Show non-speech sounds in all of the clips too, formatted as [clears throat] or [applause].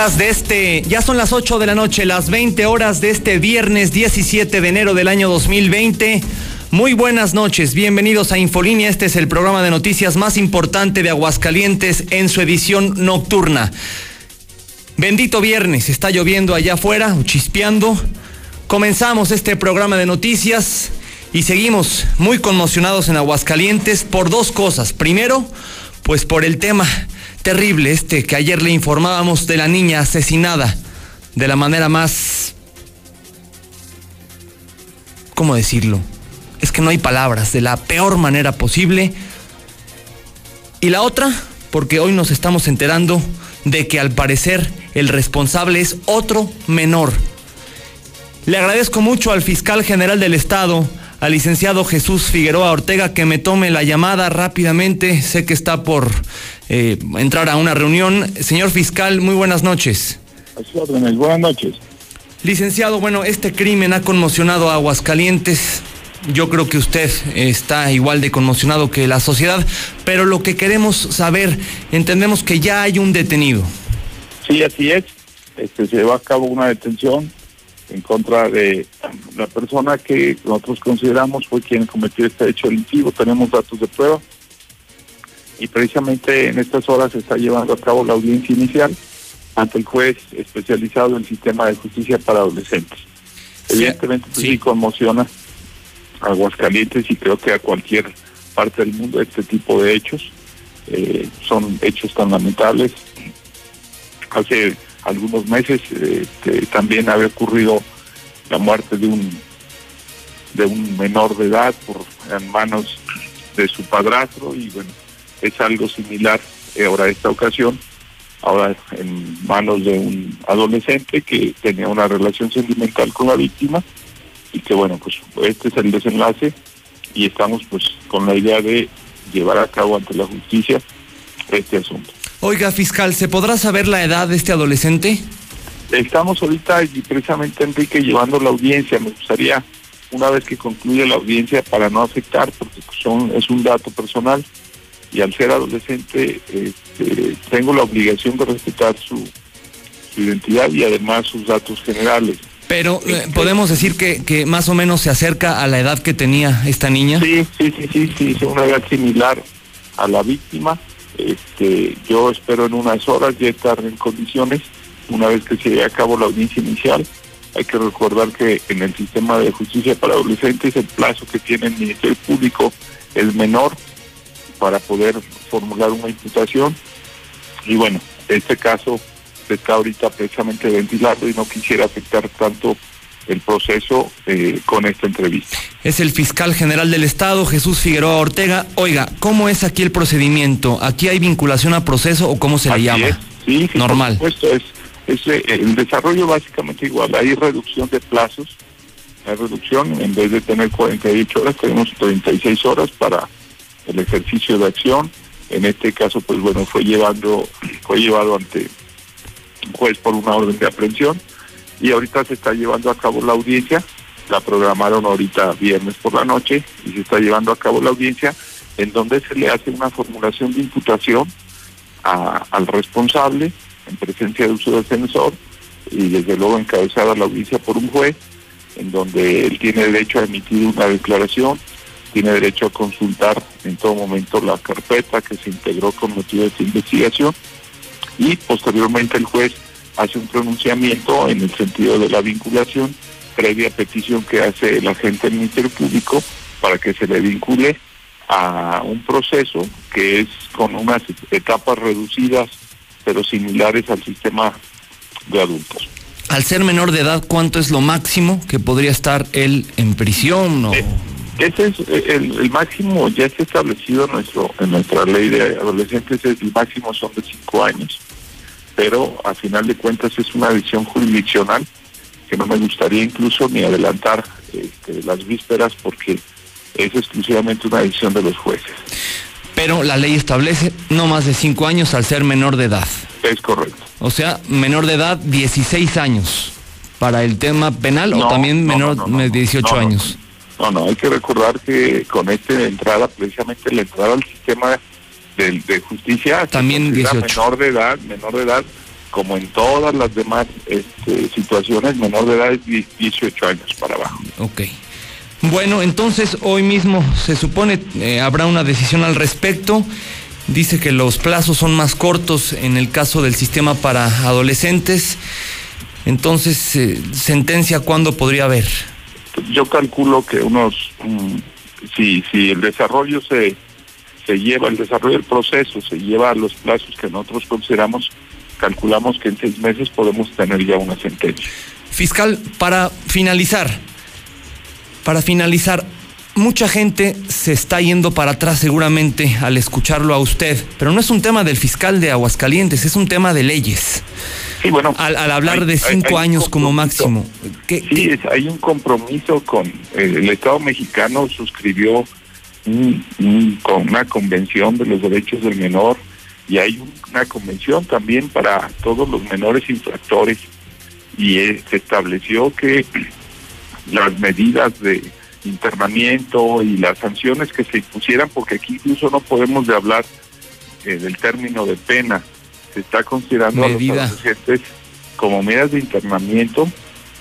de este, ya son las 8 de la noche, las 20 horas de este viernes 17 de enero del año 2020. Muy buenas noches, bienvenidos a Infolínea. Este es el programa de noticias más importante de Aguascalientes en su edición nocturna. Bendito viernes, está lloviendo allá afuera, chispeando. Comenzamos este programa de noticias y seguimos muy conmocionados en Aguascalientes por dos cosas. Primero, pues por el tema terrible este que ayer le informábamos de la niña asesinada de la manera más... ¿Cómo decirlo? Es que no hay palabras, de la peor manera posible. Y la otra, porque hoy nos estamos enterando de que al parecer el responsable es otro menor. Le agradezco mucho al fiscal general del estado, al licenciado Jesús Figueroa Ortega, que me tome la llamada rápidamente. Sé que está por eh, entrar a una reunión. Señor fiscal, muy buenas noches. buenas noches. Licenciado, bueno, este crimen ha conmocionado a Aguascalientes. Yo creo que usted está igual de conmocionado que la sociedad, pero lo que queremos saber, entendemos que ya hay un detenido. Sí, así es. Este, se lleva a cabo una detención en contra de la persona que nosotros consideramos fue quien cometió este hecho delictivo. Tenemos datos de prueba y precisamente en estas horas se está llevando a cabo la audiencia inicial ante el juez especializado en sistema de justicia para adolescentes. Evidentemente pues, sí. conmociona a Aguascalientes y creo que a cualquier parte del mundo este tipo de hechos. Eh, son hechos tan lamentables. Hace algunos meses este, también había ocurrido la muerte de un de un menor de edad por en manos de su padrastro y bueno es algo similar eh, ahora esta ocasión, ahora en manos de un adolescente que tenía una relación sentimental con la víctima y que bueno, pues este es el desenlace y estamos pues con la idea de llevar a cabo ante la justicia este asunto. Oiga, fiscal, ¿se podrá saber la edad de este adolescente? Estamos ahorita y precisamente Enrique llevando la audiencia, me gustaría una vez que concluya la audiencia para no afectar porque son es un dato personal y al ser adolescente este, tengo la obligación de respetar su, identidad y además sus datos generales. Pero eh, este, podemos decir que, que más o menos se acerca a la edad que tenía esta niña. Sí, sí, sí, sí, sí, es una edad similar a la víctima. Este, yo espero en unas horas ya estar en condiciones, una vez que se lleve a cabo la audiencia inicial. Hay que recordar que en el sistema de justicia para adolescentes el plazo que tiene el Ministerio Público es menor para poder formular una imputación. Y bueno, este caso se está ahorita precisamente ventilando y no quisiera afectar tanto el proceso eh, con esta entrevista. Es el fiscal general del Estado, Jesús Figueroa Ortega. Oiga, ¿cómo es aquí el procedimiento? ¿Aquí hay vinculación a proceso o cómo se le llama? Sí, Normal. Por supuesto, es, es eh, el desarrollo básicamente igual. Hay reducción de plazos. Hay reducción, en vez de tener 48 horas, tenemos 36 horas para el ejercicio de acción. En este caso, pues bueno, fue llevando, fue llevado ante un juez por una orden de aprehensión y ahorita se está llevando a cabo la audiencia. La programaron ahorita viernes por la noche y se está llevando a cabo la audiencia en donde se le hace una formulación de imputación al responsable en presencia de uso del censor y desde luego encabezada la audiencia por un juez en donde él tiene derecho a emitir una declaración tiene derecho a consultar en todo momento la carpeta que se integró con motivo de esta investigación y posteriormente el juez hace un pronunciamiento en el sentido de la vinculación previa petición que hace el agente del Ministerio Público para que se le vincule a un proceso que es con unas etapas reducidas pero similares al sistema de adultos. Al ser menor de edad, ¿cuánto es lo máximo que podría estar él en prisión? O... Eh, ese es eh, el, máximo, ya está establecido en, nuestro, en nuestra ley de adolescentes, el máximo son de cinco años, pero a final de cuentas es una decisión jurisdiccional que no me gustaría incluso ni adelantar este, las vísperas porque es exclusivamente una decisión de los jueces. Pero la ley establece no más de cinco años al ser menor de edad. Es correcto. O sea, menor de edad, 16 años para el tema penal o también menor de 18 años. No, no, hay que recordar que con esta entrada, precisamente la entrada al sistema de, de justicia, también 18. menor de edad, menor de edad, como en todas las demás este, situaciones, menor de edad es 18 años para abajo. Ok. Bueno, entonces hoy mismo se supone eh, habrá una decisión al respecto. Dice que los plazos son más cortos en el caso del sistema para adolescentes. Entonces, eh, ¿sentencia cuándo podría haber? Yo calculo que unos, mm, si, si el desarrollo se, se lleva, el desarrollo del proceso se lleva a los plazos que nosotros consideramos, calculamos que en seis meses podemos tener ya una sentencia. Fiscal, para finalizar, para finalizar, mucha gente se está yendo para atrás seguramente al escucharlo a usted, pero no es un tema del fiscal de Aguascalientes, es un tema de leyes. Sí, bueno, al, hablar de cinco años como máximo. sí, hay un compromiso con eh, el Estado mexicano, suscribió con una convención de los derechos del menor y hay una convención también para todos los menores infractores. Y eh, se estableció que [clears throat] las medidas de internamiento y las sanciones que se impusieran, porque aquí incluso no podemos de hablar eh, del término de pena, se está considerando a los adolescentes como medidas de internamiento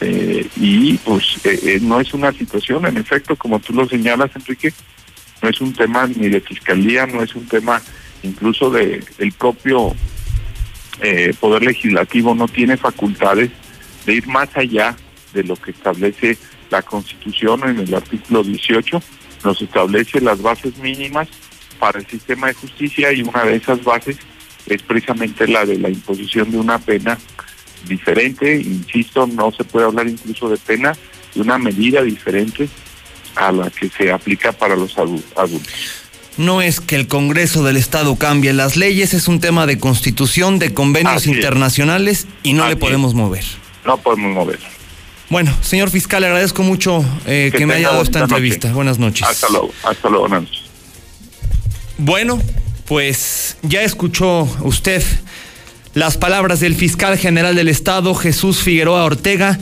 eh, y pues eh, no es una situación, en efecto, como tú lo señalas, Enrique, no es un tema ni de fiscalía, no es un tema incluso de el propio poder legislativo no tiene facultades de ir más allá de lo que establece la Constitución en el artículo 18 nos establece las bases mínimas para el sistema de justicia y una de esas bases es precisamente la de la imposición de una pena diferente, insisto, no se puede hablar incluso de pena, de una medida diferente a la que se aplica para los adultos. No es que el Congreso del Estado cambie las leyes, es un tema de constitución, de convenios internacionales y no le podemos mover. No podemos mover. Bueno, señor fiscal, agradezco mucho eh, que, me haya dado esta entrevista. Buenas noches. Hasta luego, hasta luego, buenas noches. Bueno, pues ya escuchó usted las palabras del fiscal general del Estado, Jesús Figueroa Ortega,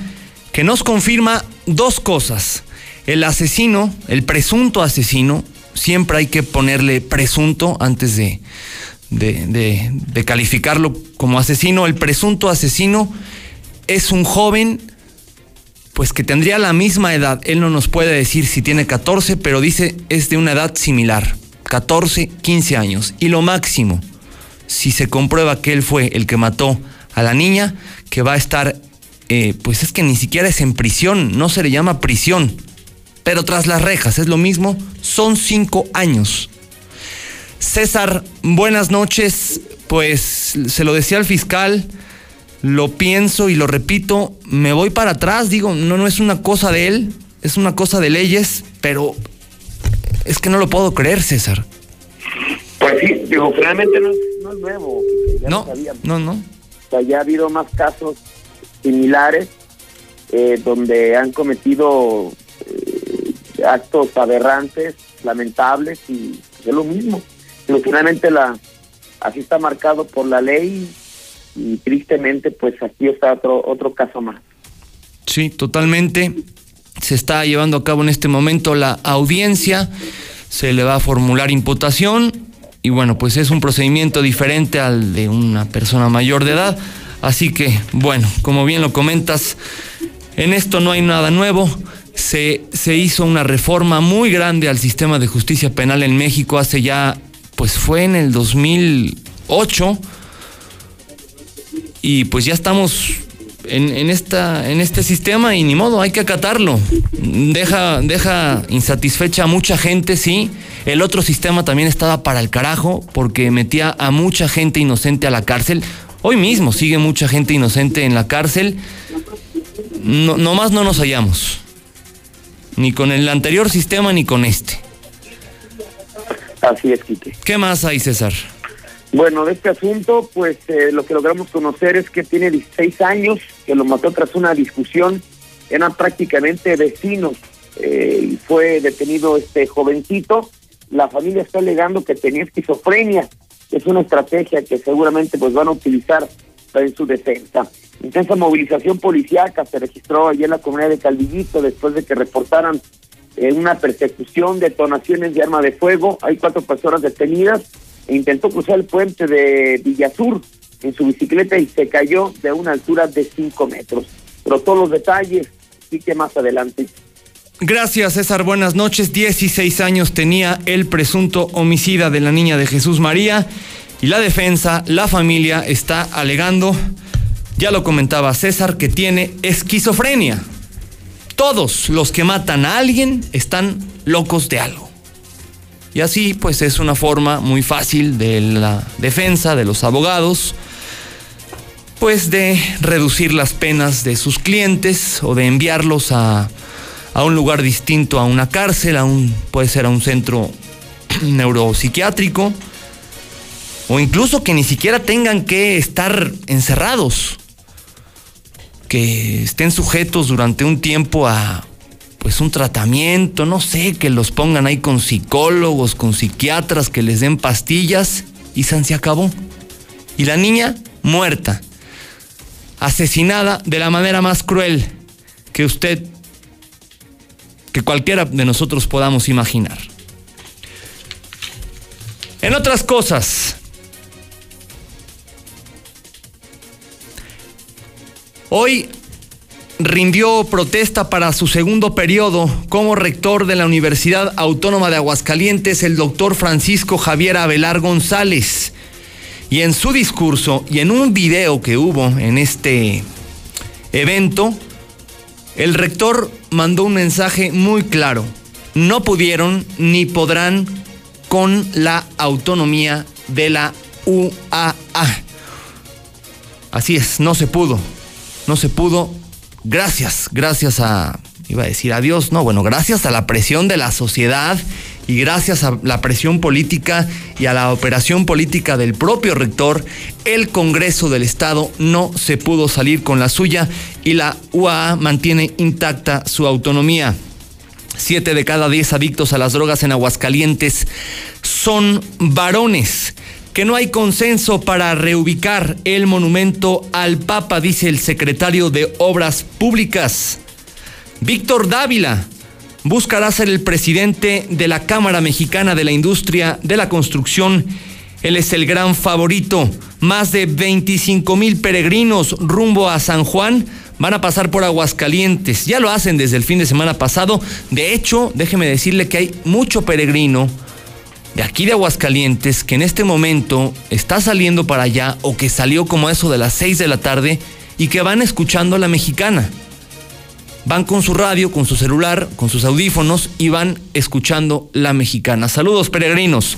que nos confirma dos cosas. El asesino, el presunto asesino, siempre hay que ponerle presunto antes de, de, calificarlo como asesino. El presunto asesino es un joven pues que tendría la misma edad. Él no nos puede decir si tiene 14, pero dice es de una edad similar, 14, 15 años. Y lo máximo, si se comprueba que él fue el que mató a la niña, que va a estar, eh, pues es que ni siquiera es en prisión, no se le llama prisión, pero tras las rejas, es lo mismo, son cinco años. César, buenas noches, pues se lo decía al fiscal, lo pienso y lo repito, me voy para atrás, digo, no, no es una cosa de él, es una cosa de leyes, pero es que no lo puedo creer, César. Pues sí, digo, realmente no, es nuevo. no, no, no. O sea, ya ha habido más casos similares eh, donde han cometido actos aberrantes, lamentables, y es lo mismo. Pero finalmente la, así está marcado por la ley y tristemente pues aquí está otro, otro caso más. Sí, totalmente. Se está llevando a cabo en este momento la audiencia, se le va a formular imputación y bueno, pues es un procedimiento diferente al de una persona mayor de edad. Así que, bueno, como bien lo comentas, en esto no hay nada nuevo. Se, se hizo una reforma muy grande al sistema de justicia penal en México hace ya, pues fue en el 2008 y pues ya estamos en, esta, en este sistema y ni modo, hay que acatarlo. Deja, deja insatisfecha a mucha gente, sí. El otro sistema también estaba para el carajo porque metía a mucha gente inocente a la cárcel. Hoy mismo sigue mucha gente inocente en la cárcel. No, nomás no nos hallamos. Ni con el anterior sistema ni con este. Así es, Quique. ¿Qué más hay, César? Bueno, de este asunto, pues eh, lo que logramos conocer es que tiene 16 años, que lo mató tras una discusión, eran prácticamente vecinos, eh, y fue detenido este jovencito. La familia está alegando que tenía esquizofrenia, es una estrategia que seguramente pues van a utilizar en su defensa. Intensa movilización policíaca se registró allí en la comunidad de Calvillito después de que reportaran eh, una persecución, detonaciones de arma de fuego. Hay cuatro personas detenidas e intentó cruzar el puente de Villasur en su bicicleta y se cayó de una altura de 5 metros. Pero todos los detalles, sí que más adelante. Gracias, César. Buenas noches. 16 años tenía el presunto homicida de la niña de Jesús María y la defensa, la familia, está alegando, ya lo comentaba César, que tiene esquizofrenia. Todos los que matan a alguien están locos de algo. Y así pues es una forma muy fácil de la defensa, de los abogados, pues de reducir las penas de sus clientes o de enviarlos a, a un lugar distinto, a una cárcel, a un, puede ser a un centro [clears throat] neuropsiquiátrico, o incluso que ni siquiera tengan que estar encerrados, que estén sujetos durante un tiempo a pues un tratamiento, no sé, que los pongan ahí con psicólogos, con psiquiatras, que les den pastillas y se acabó. Y la niña muerta, asesinada de la manera más cruel que usted, que cualquiera de nosotros podamos imaginar. En otras cosas, hoy rindió protesta para su segundo periodo como rector de la Universidad Autónoma de Aguascalientes el doctor Francisco Javier Abelar González. Y en su discurso y en un video que hubo en este evento, el rector mandó un mensaje muy claro. No pudieron ni podrán con la autonomía de la UAA. Así es, no se pudo. No se pudo gracias, gracias a, iba a decir adiós, no, bueno, gracias a la presión de la sociedad y gracias a la presión política y a la operación política del propio rector, el Congreso del Estado no se pudo salir con la suya y la UAA mantiene intacta su autonomía. Siete de cada diez adictos a las drogas en Aguascalientes son varones que no hay consenso para reubicar el monumento al Papa, dice el secretario de Obras Públicas. Víctor Dávila buscará ser el presidente de la Cámara Mexicana de la Industria de la Construcción. Él es el gran favorito. Más de 25 mil peregrinos rumbo a San Juan van a pasar por Aguascalientes. Ya lo hacen desde el fin de semana pasado. De hecho, déjeme decirle que hay mucho peregrino de aquí de Aguascalientes que en este momento está saliendo para allá o que salió como eso de las 6 de la tarde y que van escuchando a la mexicana. Van con su radio, con su celular, con sus audífonos y van escuchando la mexicana. Saludos peregrinos.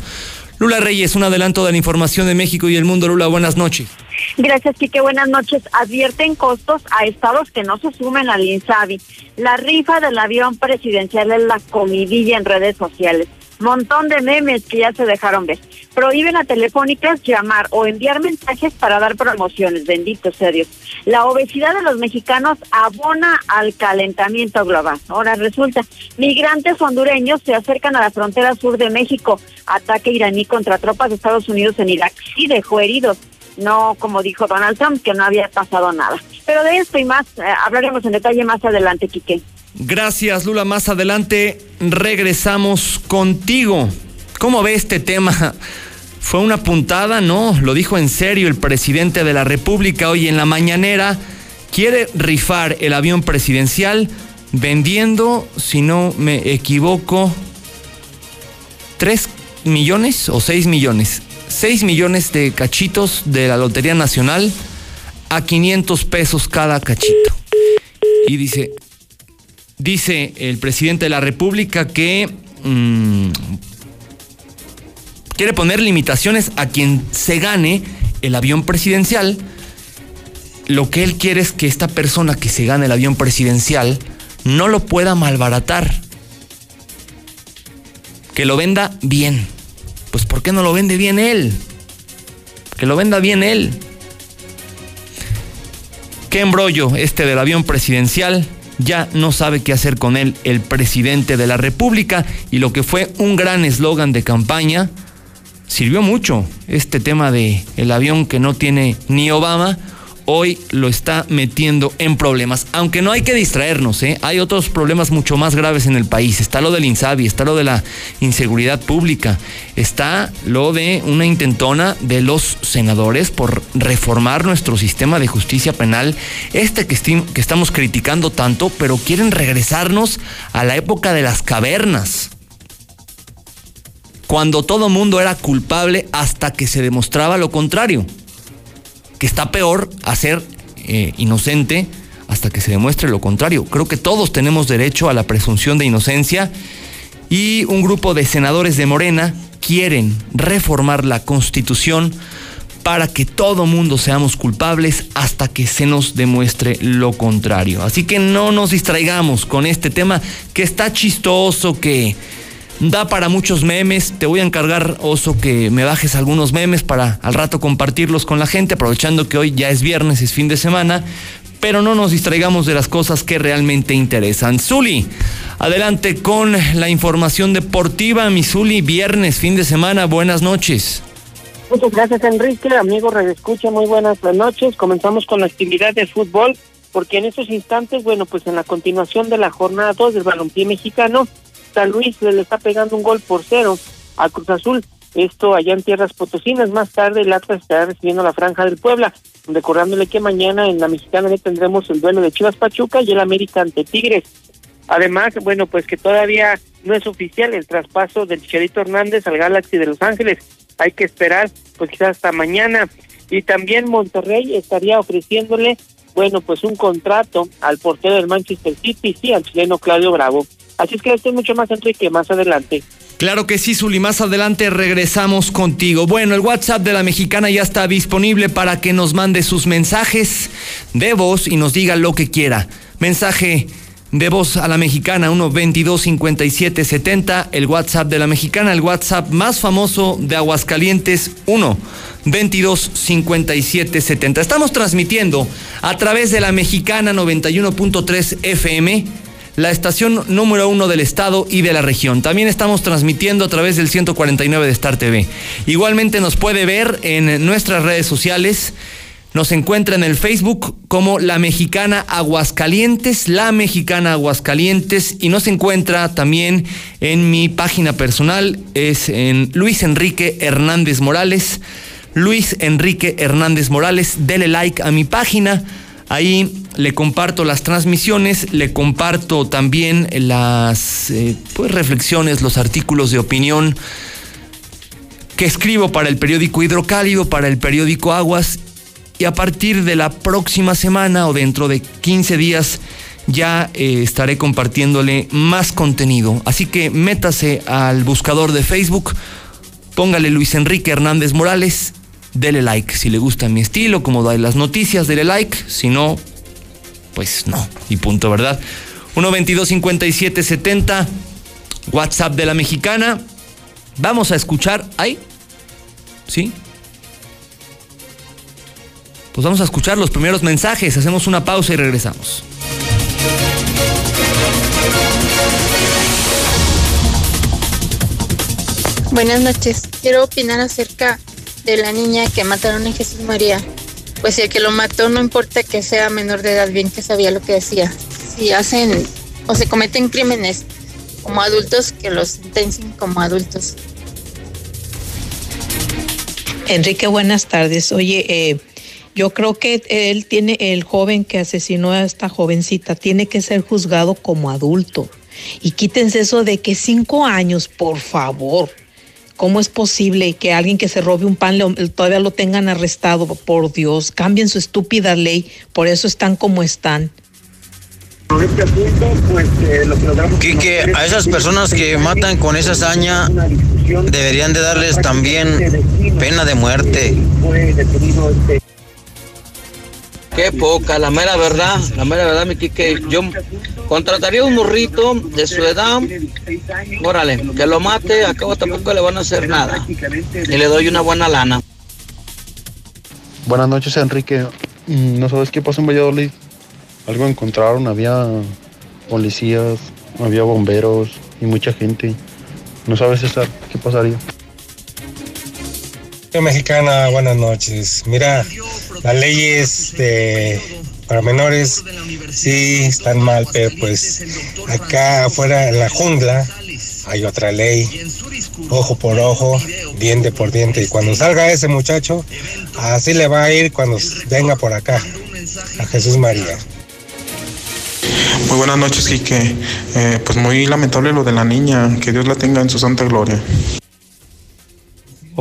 Lula Reyes, un adelanto de la información de México y el mundo. Lula, buenas noches. Gracias, Quique. Buenas noches. Advierten costos a estados que no se sumen al INSABI. La rifa del avión presidencial es la comidilla en redes sociales montón de memes que ya se dejaron ver. Prohíben a telefónicas llamar o enviar mensajes para dar promociones, bendito sea Dios. La obesidad de los mexicanos abona al calentamiento global. Ahora resulta, migrantes hondureños se acercan a la frontera sur de México. Ataque iraní contra tropas de Estados Unidos en Irak. Sí dejó heridos. No, como dijo Donald Trump, que no había pasado nada. Pero de esto y más eh, hablaremos en detalle más adelante, Quique. Gracias, Lula. Más adelante regresamos contigo. ¿Cómo ve este tema? ¿Fue una puntada? No, lo dijo en serio el presidente de la República hoy en la mañanera. Quiere rifar el avión presidencial vendiendo, si no me equivoco, 3 millones o 6 millones. 6 millones de cachitos de la Lotería Nacional a 500 pesos cada cachito. Y dice, Dice el presidente de la República que mm, quiere poner limitaciones a quien se gane el avión presidencial. Lo que él quiere es que esta persona que se gane el avión presidencial no lo pueda malbaratar. Que lo venda bien. Pues ¿por qué no lo vende bien él? Que lo venda bien él. Qué embrollo este del avión presidencial ya no sabe qué hacer con él el presidente de la República. Y lo que fue un gran eslogan de campaña sirvió mucho este tema de el avión que no tiene ni Obama hoy lo está metiendo en problemas. Aunque no hay que distraernos, ¿eh? hay otros problemas mucho más graves en el país. Está lo del INSABI, está lo de la inseguridad pública, está lo de una intentona de los senadores por reformar nuestro sistema de justicia penal, este que, que estamos criticando tanto, pero quieren regresarnos a la época de las cavernas cuando todo mundo era culpable hasta que se demostraba lo contrario que está peor a ser eh, inocente hasta que se demuestre lo contrario. Creo que todos tenemos derecho a la presunción de inocencia y un grupo de senadores de Morena quieren reformar la constitución para que todo mundo seamos culpables hasta que se nos demuestre lo contrario. Así que no nos distraigamos con este tema que está chistoso, que Da para muchos memes. Te voy a encargar, Oso, que me bajes algunos memes para al rato compartirlos con la gente, aprovechando que hoy ya es viernes, es fin de semana. Pero no nos distraigamos de las cosas que realmente interesan. Zuli, adelante con la información deportiva. Mi Zuli, viernes, fin de semana. Buenas noches. Muchas gracias, Enrique. Amigo Radio Escucha, muy buenas noches. Comenzamos con la actividad de fútbol, porque en estos instantes, bueno, pues en la continuación de la jornada 2 del balompié mexicano, Luis le está pegando un gol por cero a Cruz Azul. Esto allá en Tierras Potosinas. Más tarde el Atlas estará recibiendo la Franja del Puebla. Recordándole que mañana en la Mexicana tendremos el duelo de Chivas Pachuca y el América ante Tigres. Además, bueno, pues que todavía no es oficial el traspaso del Chicharito Hernández al Galaxy de Los Ángeles. Hay que esperar, pues quizás hasta mañana. Y también Monterrey estaría ofreciéndole, bueno, pues un contrato al portero del Manchester City, sí, al chileno Claudio Bravo. Así es que esto mucho más, Enrique, más adelante. Claro que sí, Zuli, más adelante regresamos contigo. Bueno, el WhatsApp de la mexicana ya está disponible para que nos mande sus mensajes de voz y nos diga lo que quiera. Mensaje de voz a la mexicana 1-22-57-70, el WhatsApp de la mexicana, el WhatsApp más famoso de Aguascalientes 1-22-57-70. Estamos transmitiendo a través de la mexicana 91.3 FM la estación número uno del estado y de la región. También estamos transmitiendo a través del 149 de Star TV. Igualmente nos puede ver en nuestras redes sociales. Nos encuentra en el Facebook como La Mexicana Aguascalientes, La Mexicana Aguascalientes, y nos encuentra también en mi página personal, es en Luis Enrique Hernández Morales. Luis Enrique Hernández Morales, dele like a mi página Ahí le comparto las transmisiones, le comparto también las eh, pues, reflexiones, los artículos de opinión que escribo para el periódico Hidrocálido, para el periódico Aguas, y a partir de la próxima semana o dentro de 15 días ya eh, estaré compartiéndole más contenido. Así que métase al buscador de Facebook, póngale Luis Enrique Hernández Morales dele like. Si le gusta mi estilo, como da las noticias, dele like. Si no, pues no. Y punto, ¿verdad? 122-5770, WhatsApp de la mexicana. Vamos a escuchar. ¿Ahí? ¿Sí? Pues vamos a escuchar los primeros mensajes. Hacemos una pausa y regresamos. Buenas noches. Quiero opinar acerca de la niña que mataron en Jesús María. Pues el que lo mató no importa que sea menor de edad, bien que sabía lo que decía. Si hacen o se cometen crímenes como adultos, que los sentencien como adultos. Enrique, buenas tardes. Oye, eh, yo creo que él tiene, el joven que asesinó a esta jovencita, tiene que ser juzgado como adulto. Y quítense eso de que cinco años, por favor. ¿Cómo es posible que alguien que se robe un pan todavía lo tengan arrestado? Por Dios, cambien su estúpida ley, por eso están como están. Quique, a esas personas que matan con esa hazaña deberían de darles también pena de muerte. Qué poca, la mera verdad, la mera verdad, mi Quique, yo Contrataría un morrito de su edad, órale, que lo mate, a cabo tampoco le van a hacer nada. Y le doy una buena lana. Buenas noches, Enrique. Mm, ¿No sabes qué pasó en Valladolid? Algo encontraron, había policías, había bomberos y mucha gente. ¿No sabes, César, qué pasaría? Mexicana, buenas noches. Mira, las leyes de, para menores sí están mal, pero pues acá afuera en la jungla hay otra ley, ojo por ojo, diente por diente. Y cuando salga ese muchacho, así le va a ir cuando venga por acá, a Jesús María. Muy buenas noches, Quique. Eh, pues muy lamentable lo de la niña. Que Dios la tenga en su santa gloria.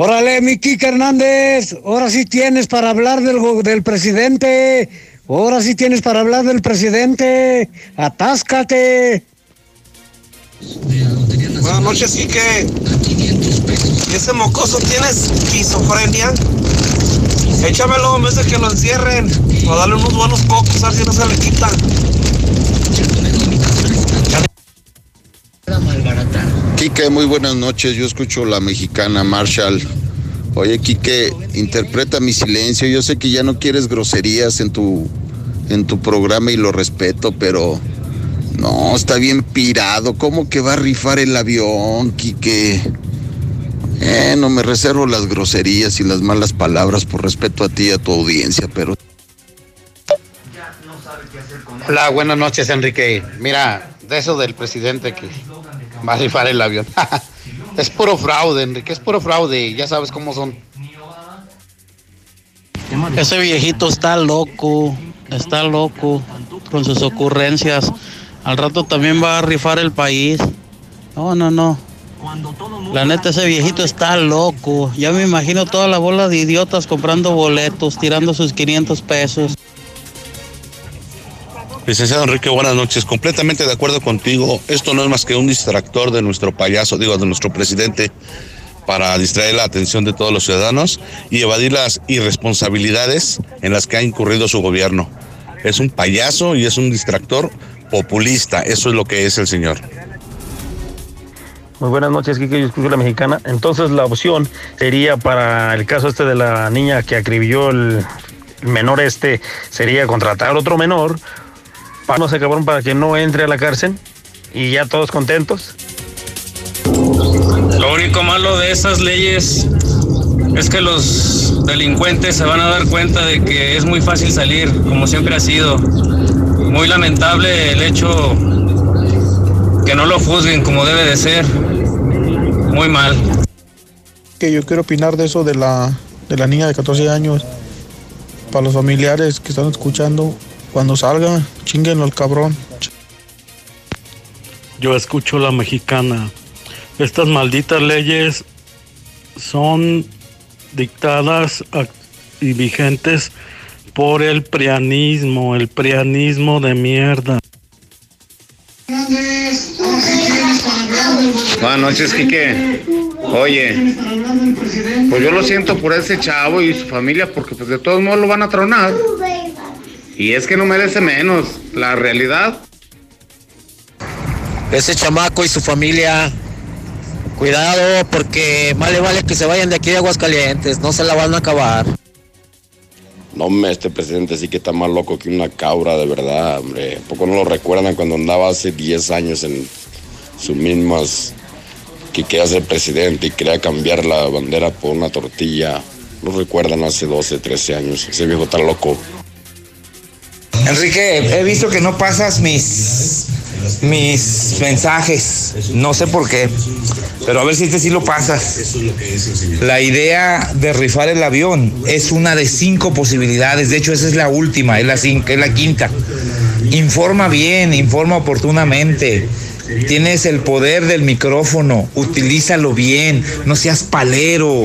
Órale, mi Quique Hernández. Ahora sí tienes para hablar del, del presidente. Ahora sí tienes para hablar del presidente. Atáscate. Buenas noches, Quique. ¿Y ese mocoso tiene esquizofrenia? Échamelo en vez de que lo encierren. O darle unos buenos cocos, a ver si no se le quita. Quique, muy buenas noches. Yo escucho la mexicana Marshall. Oye, Quique, interpreta mi silencio. Yo sé que ya no quieres groserías en tu, en tu programa y lo respeto, pero no, está bien pirado. ¿Cómo que va a rifar el avión, Quique? Eh, no me reservo las groserías y las malas palabras por respeto a ti y a tu audiencia, pero... Hola, buenas noches, Enrique. Mira, de eso del presidente que va a rifar el avión. [laughs] es puro fraude, Enrique, es puro fraude. Ya sabes cómo son. Ese viejito está loco, está loco con sus ocurrencias. Al rato también va a rifar el país. No, no, no. La neta, ese viejito está loco. Ya me imagino toda la bola de idiotas comprando boletos, tirando sus 500 pesos. Licenciado Enrique, buenas noches. Completamente de acuerdo contigo. Esto no es más que un distractor de nuestro payaso, digo, de nuestro presidente, para distraer la atención de todos los ciudadanos y evadir las irresponsabilidades en las que ha incurrido su gobierno. Es un payaso y es un distractor populista. Eso es lo que es el señor. Muy buenas noches, Kike, yo escucho la mexicana. Entonces la opción sería para el caso este de la niña que acribilló el, menor este, sería contratar otro menor no se cabrón para que no entre a la cárcel y ya todos contentos. Lo único malo de esas leyes es que los delincuentes se van a dar cuenta de que es muy fácil salir, como siempre ha sido. Muy lamentable el hecho que no lo juzguen como debe de ser. Muy mal. Que yo quiero opinar de eso de la, de la niña de 14 años. Para los familiares que están escuchando, cuando salga, chinguenlo al cabrón. Yo escucho la mexicana. Estas malditas leyes son dictadas y vigentes por el prianismo, el prianismo de mierda. Buenas noches, Quique. Oye, pues yo lo siento por ese chavo y su familia porque pues de todos modos lo van a tronar. Y es que no merece menos, la realidad. Ese chamaco y su familia, cuidado porque más le vale que se vayan de aquí de Aguascalientes, no se la van a acabar. No, me este presidente sí que está más loco que una cabra, de verdad, hombre. ¿Poco no lo recuerdan cuando andaba hace 10 años en sus mismas que quería ser presidente y quería cambiar la bandera por una tortilla? ¿No recuerdan hace 12, 13 años? Ese viejo está loco. Enrique, he visto que no pasas mis mis mensajes, no sé por qué, pero a ver si este sí lo pasas. La idea de rifar el avión es una de cinco posibilidades, de hecho esa es la última, es la, cinco, es la quinta. Informa bien, informa oportunamente. Tienes el poder del micrófono, utilízalo bien, no seas palero.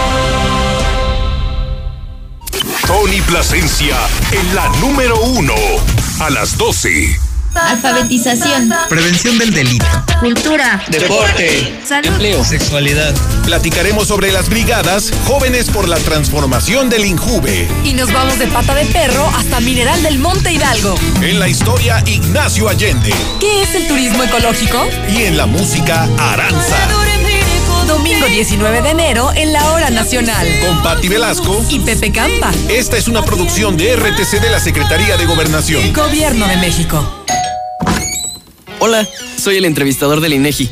Tony Plasencia en la número uno. A las 12. Alfabetización. Prevención del delito. Cultura. Deporte. Salud. Sexualidad. Platicaremos sobre las brigadas Jóvenes por la Transformación del Injuve. Y nos vamos de pata de perro hasta Mineral del Monte Hidalgo. En la historia, Ignacio Allende. ¿Qué es el turismo ecológico? Y en la música, Aranza. Domingo 19 de enero en la Hora Nacional. Con Patti Velasco. Y Pepe Campa. Esta es una producción de RTC de la Secretaría de Gobernación. Gobierno de México. Hola, soy el entrevistador del INEGI.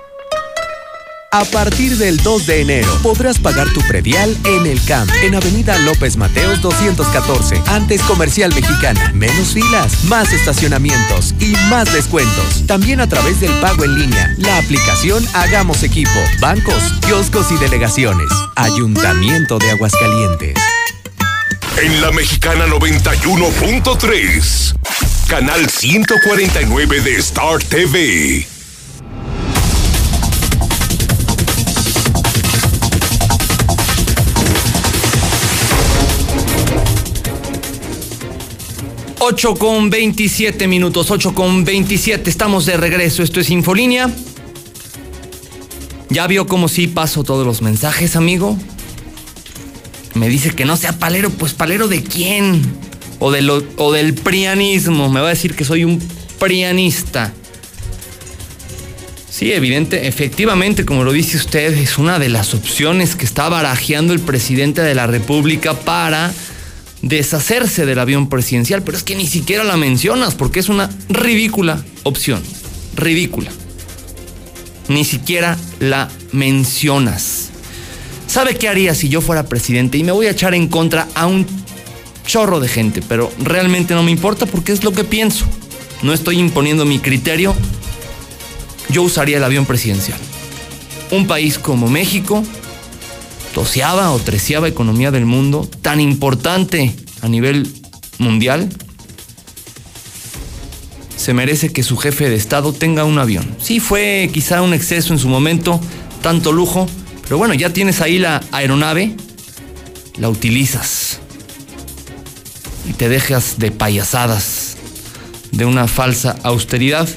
A partir del 2 de enero podrás pagar tu predial en el CAMP, en Avenida López Mateos 214, antes Comercial Mexicana. Menos filas, más estacionamientos y más descuentos. También a través del pago en línea, la aplicación Hagamos Equipo, bancos, kioscos y delegaciones. Ayuntamiento de Aguascalientes. En la Mexicana 91.3. Canal 149 de Star TV. Ocho con 27 minutos, 8 con 27, estamos de regreso, esto es Infolínea. ¿Ya vio cómo sí paso todos los mensajes, amigo? Me dice que no sea palero, pues palero de quién? O, de o del prianismo, me va a decir que soy un prianista. Sí, evidente, efectivamente, como lo dice usted, es una de las opciones que está barajeando el presidente de la República para deshacerse del avión presidencial, pero es que ni siquiera la mencionas porque es una ridícula opción. Ridícula. Ni siquiera la mencionas. ¿Sabe qué haría si yo fuera presidente? Y me voy a echar en contra a un chorro de gente, pero realmente no me importa porque es lo que pienso. No estoy imponiendo mi criterio. Yo usaría el avión presidencial. Un país como México, doceava o treceava economía del mundo, tan importante a nivel mundial, se merece que su jefe de Estado tenga un avión. Sí, fue quizá un exceso en su momento, tanto lujo, pero bueno, ya tienes ahí la aeronave, la utilizas y te dejas de payasadas, de una falsa austeridad.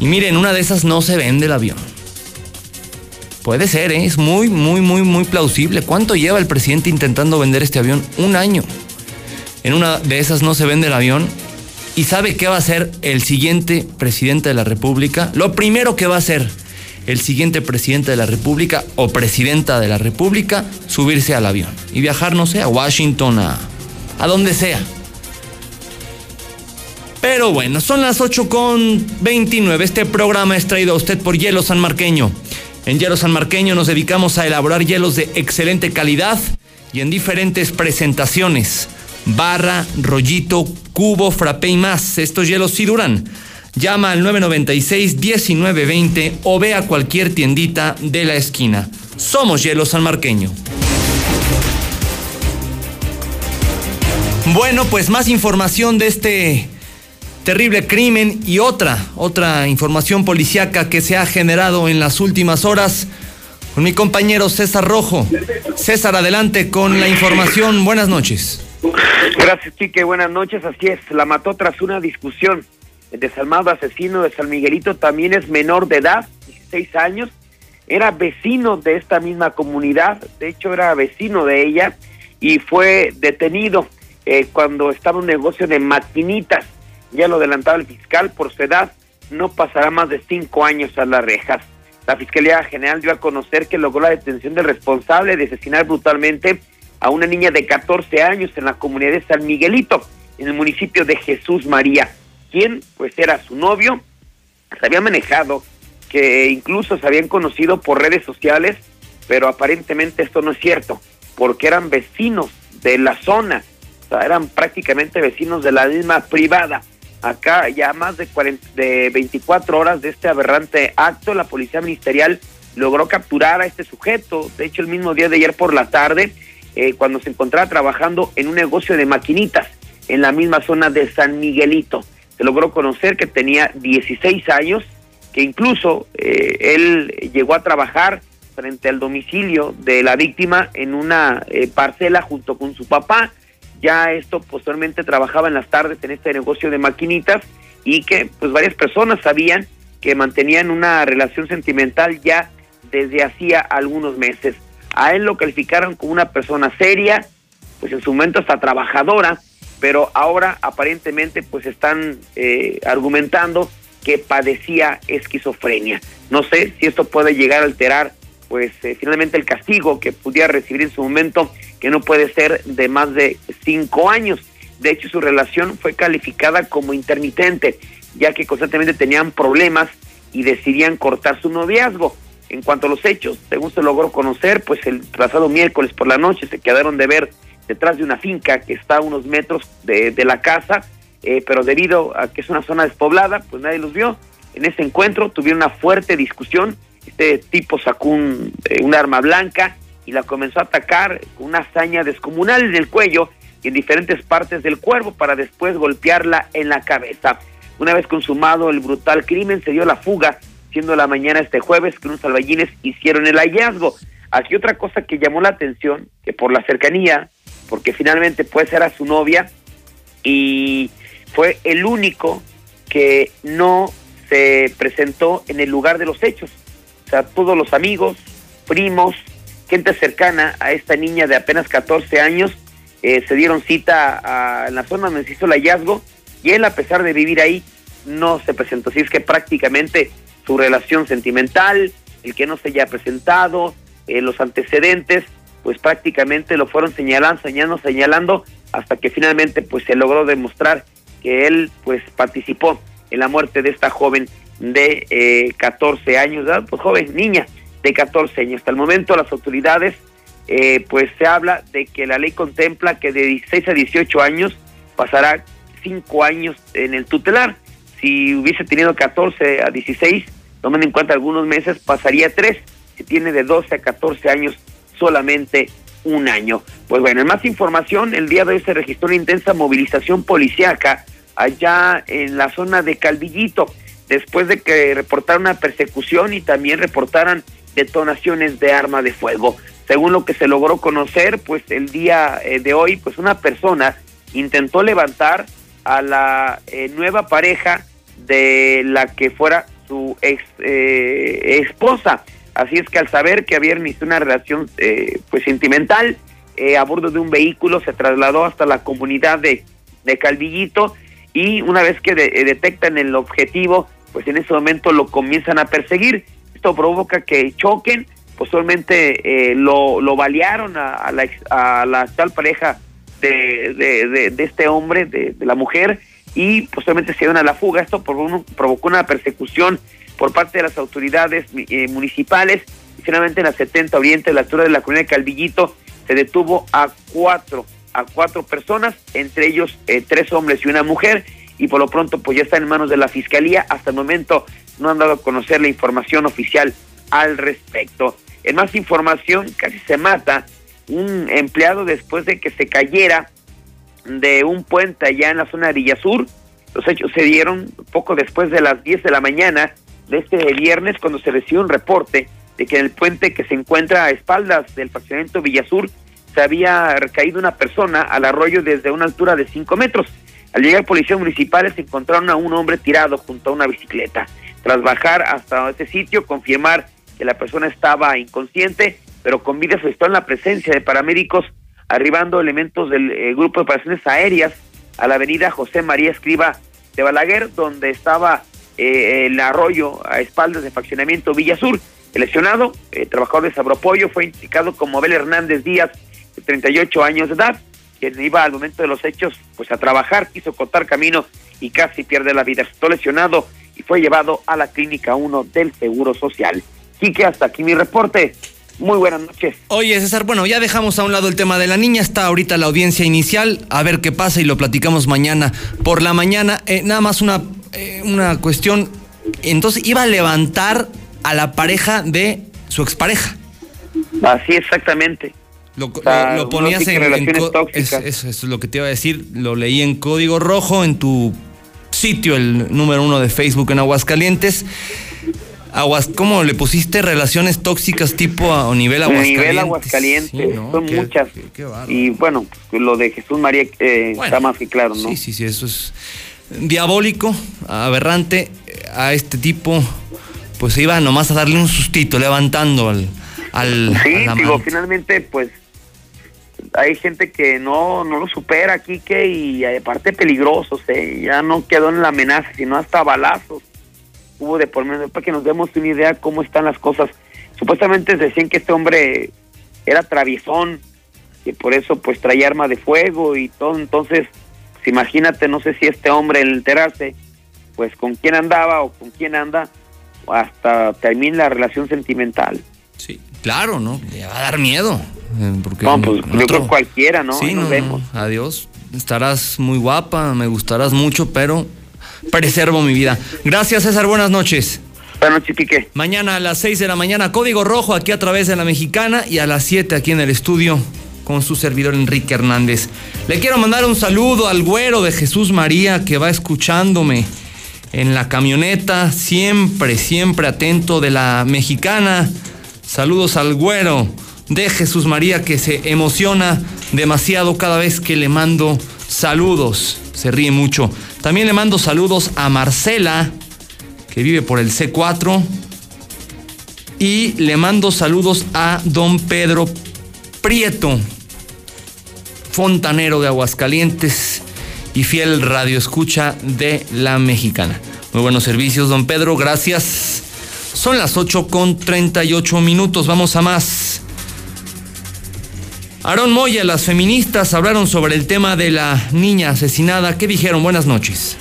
Y miren, una de esas no se vende el avión. Puede ser, ¿eh? es muy, muy, muy, muy plausible. ¿Cuánto lleva el presidente intentando vender este avión? Un año. En una de esas no se vende el avión. ¿Y sabe qué va a hacer el siguiente presidente de la República? Lo primero que va a hacer el siguiente presidente de la República o presidenta de la República, subirse al avión y viajar, no sé, a Washington, a, a donde sea. Pero bueno, son las 8 con 29. Este programa es traído a usted por Hielo San Marqueño. En Hielo San Marqueño nos dedicamos a elaborar hielos de excelente calidad y en diferentes presentaciones. Barra, rollito, cubo, frappé y más. Estos hielos sí duran. Llama al 996-1920 o ve a cualquier tiendita de la esquina. Somos Hielo San Marqueño. Bueno, pues más información de este terrible crimen y otra, otra información policíaca que se ha generado en las últimas horas con mi compañero César Rojo. César, adelante con la información. Buenas noches. Gracias, Chique. Buenas noches. Así es, la mató tras una discusión. El desalmado asesino de San Miguelito también es menor de edad, 16 años. Era vecino de esta misma comunidad, de hecho era vecino de ella y fue detenido eh, cuando estaba un negocio de maquinitas. Ya lo adelantaba el fiscal por su edad, no pasará más de cinco años a las rejas. La Fiscalía General dio a conocer que logró la detención del responsable de asesinar brutalmente a una niña de 14 años en la comunidad de San Miguelito, en el municipio de Jesús María, quien pues era su novio, se había manejado, que incluso se habían conocido por redes sociales, pero aparentemente esto no es cierto, porque eran vecinos de la zona, o sea, eran prácticamente vecinos de la misma privada. Acá ya más de, 40, de 24 horas de este aberrante acto, la policía ministerial logró capturar a este sujeto, de hecho el mismo día de ayer por la tarde, eh, cuando se encontraba trabajando en un negocio de maquinitas en la misma zona de San Miguelito. Se logró conocer que tenía 16 años, que incluso eh, él llegó a trabajar frente al domicilio de la víctima en una eh, parcela junto con su papá. Ya esto posteriormente trabajaba en las tardes en este negocio de maquinitas y que pues varias personas sabían que mantenían una relación sentimental ya desde hacía algunos meses. A él lo calificaron como una persona seria, pues en su momento hasta trabajadora, pero ahora aparentemente pues están eh, argumentando que padecía esquizofrenia. No sé si esto puede llegar a alterar pues eh, finalmente el castigo que pudiera recibir en su momento, que no puede ser de más de cinco años. De hecho, su relación fue calificada como intermitente, ya que constantemente tenían problemas y decidían cortar su noviazgo. En cuanto a los hechos, según se logró conocer, pues el pasado miércoles por la noche se quedaron de ver detrás de una finca que está a unos metros de, de la casa, eh, pero debido a que es una zona despoblada, pues nadie los vio. En ese encuentro tuvieron una fuerte discusión, este tipo sacó un, eh, un arma blanca y la comenzó a atacar con una hazaña descomunal en el cuello y en diferentes partes del cuerpo para después golpearla en la cabeza. Una vez consumado el brutal crimen, se dio la fuga, siendo la mañana este jueves que unos alballines hicieron el hallazgo. Aquí otra cosa que llamó la atención, que por la cercanía, porque finalmente puede ser a su novia, y fue el único que no se presentó en el lugar de los hechos. O sea, todos los amigos, primos, gente cercana a esta niña de apenas 14 años, eh, se dieron cita a, en la zona donde se hizo el hallazgo y él, a pesar de vivir ahí, no se presentó. Así es que prácticamente su relación sentimental, el que no se haya presentado, eh, los antecedentes, pues prácticamente lo fueron señalando, señalando, señalando, hasta que finalmente pues se logró demostrar que él pues participó en la muerte de esta joven de eh, 14 años, ¿verdad? pues joven, niña de 14 años. Hasta el momento las autoridades eh, pues se habla de que la ley contempla que de 16 a 18 años pasará 5 años en el tutelar. Si hubiese tenido 14 a 16, tomen en cuenta algunos meses, pasaría 3. Si tiene de 12 a 14 años, solamente un año. Pues bueno, en más información, el día de hoy se registró una intensa movilización policiaca allá en la zona de Calvillito, después de que reportaron una persecución y también reportaran detonaciones de arma de fuego. Según lo que se logró conocer, pues el día eh, de hoy, pues una persona intentó levantar a la eh, nueva pareja de la que fuera su ex eh, esposa. Así es que al saber que había iniciado una relación eh, pues sentimental eh, a bordo de un vehículo, se trasladó hasta la comunidad de, de y una vez que de, detectan el objetivo, pues en ese momento lo comienzan a perseguir. Esto provoca que choquen, posteriormente eh, lo, lo balearon a, la, a la actual pareja de, de, de- este hombre, de, la mujer, y posteriormente se dieron a la fuga. Esto provo- provocó una persecución por parte de las autoridades eh, municipales finalmente en la 70 Oriente, a la altura de la comunidad de Calvillito, se detuvo a cuatro, a cuatro personas, entre ellos eh, tres hombres y una mujer, y por lo pronto pues ya está en manos de la fiscalía. Hasta el momento no han dado a conocer la información oficial al respecto. En más información, casi se mata un empleado después de que se cayera de un puente allá en la zona de Villa Sur. Los hechos se dieron poco después de las 10 de la mañana de este viernes cuando se recibió un reporte de que en el puente que se encuentra a espaldas del fraccionamiento Villasur se había recaído una persona al arroyo desde una altura de 5 metros. Al llegar policías municipales encontraron a un hombre tirado junto a una bicicleta. Tras bajar hasta ese sitio, confirmar que la persona estaba inconsciente, pero con vida se en la presencia de paramédicos, arribando elementos del eh, grupo de operaciones aéreas a la avenida José María Escriba de Balaguer, donde estaba eh, el arroyo a espaldas de faccionamiento Villa Sur. El lesionado, eh, trabajador de Sabropollo, fue indicado como Abel Hernández Díaz, de 38 años de edad, quien iba al momento de los hechos pues a trabajar, quiso cortar camino y casi pierde la vida. Estuvo lesionado y fue llevado a la clínica 1 del Seguro Social. Quique, hasta aquí mi reporte. Muy buenas noches. Oye, César, bueno, ya dejamos a un lado el tema de la niña, está ahorita la audiencia inicial, a ver qué pasa y lo platicamos mañana. Por la mañana, eh, nada más una, eh, una cuestión, entonces iba a levantar a la pareja de su expareja. Así exactamente. Lo, ponías en, en es- Eso, eso es lo que te iba a decir. Lo leí en código rojo en tu sitio, el número uno de Facebook en Aguascalientes. Aguas, ¿Cómo le pusiste relaciones tóxicas tipo a, a nivel Aguascalientes? nivel Aguascalientes, Sí, ¿no? son Qué- muchas. qué- qué bárbaro. y bueno, lo de Jesús María eh, está más que claro, ¿no? Sí, sí, sí, eso es diabólico, aberrante. A este tipo, pues iba nomás a darle un sustito, levantando al. al Sí, digo, finalmente, pues hay gente que no, no lo supera, Quique, y aparte peligrosos, ¿eh? Ya no quedó en la amenaza, sino hasta balazos. Hubo de por medio, para que nos demos una idea cómo están las cosas. Supuestamente decían que este hombre era traviesón, que por eso pues traía arma de fuego y todo. Entonces, pues, imagínate, no sé si este hombre, al enterarse, pues con quién andaba o con quién anda, hasta termina la relación sentimental. Claro, ¿no? Le va a dar miedo. Eh, Porque No, pues yo creo cualquiera, ¿no? Sí, nos no, vemos. adiós. Estarás muy guapa, me gustarás mucho, pero preservo mi vida. Gracias, César. Buenas noches. Buenas noches, Quique. Mañana a las 6 de la mañana, Código Rojo aquí a través de la Mexicana y a las 7 aquí en el estudio con su servidor Enrique Hernández. Le quiero mandar un saludo al güero de Jesús María que va escuchándome en la camioneta, siempre, siempre atento de la Mexicana. Saludos al güero de Jesús María que se emociona demasiado cada vez que le mando saludos. Se ríe mucho. También le mando saludos a Marcela, que vive por el C4. Y le mando saludos a don Pedro Prieto, fontanero de Aguascalientes y fiel radioescucha de La Mexicana. Muy buenos servicios, don Pedro, gracias. Son las 8 con 38 minutos, vamos a más. Aarón Moya, las feministas hablaron sobre el tema de la niña asesinada. ¿Qué dijeron? Buenas noches.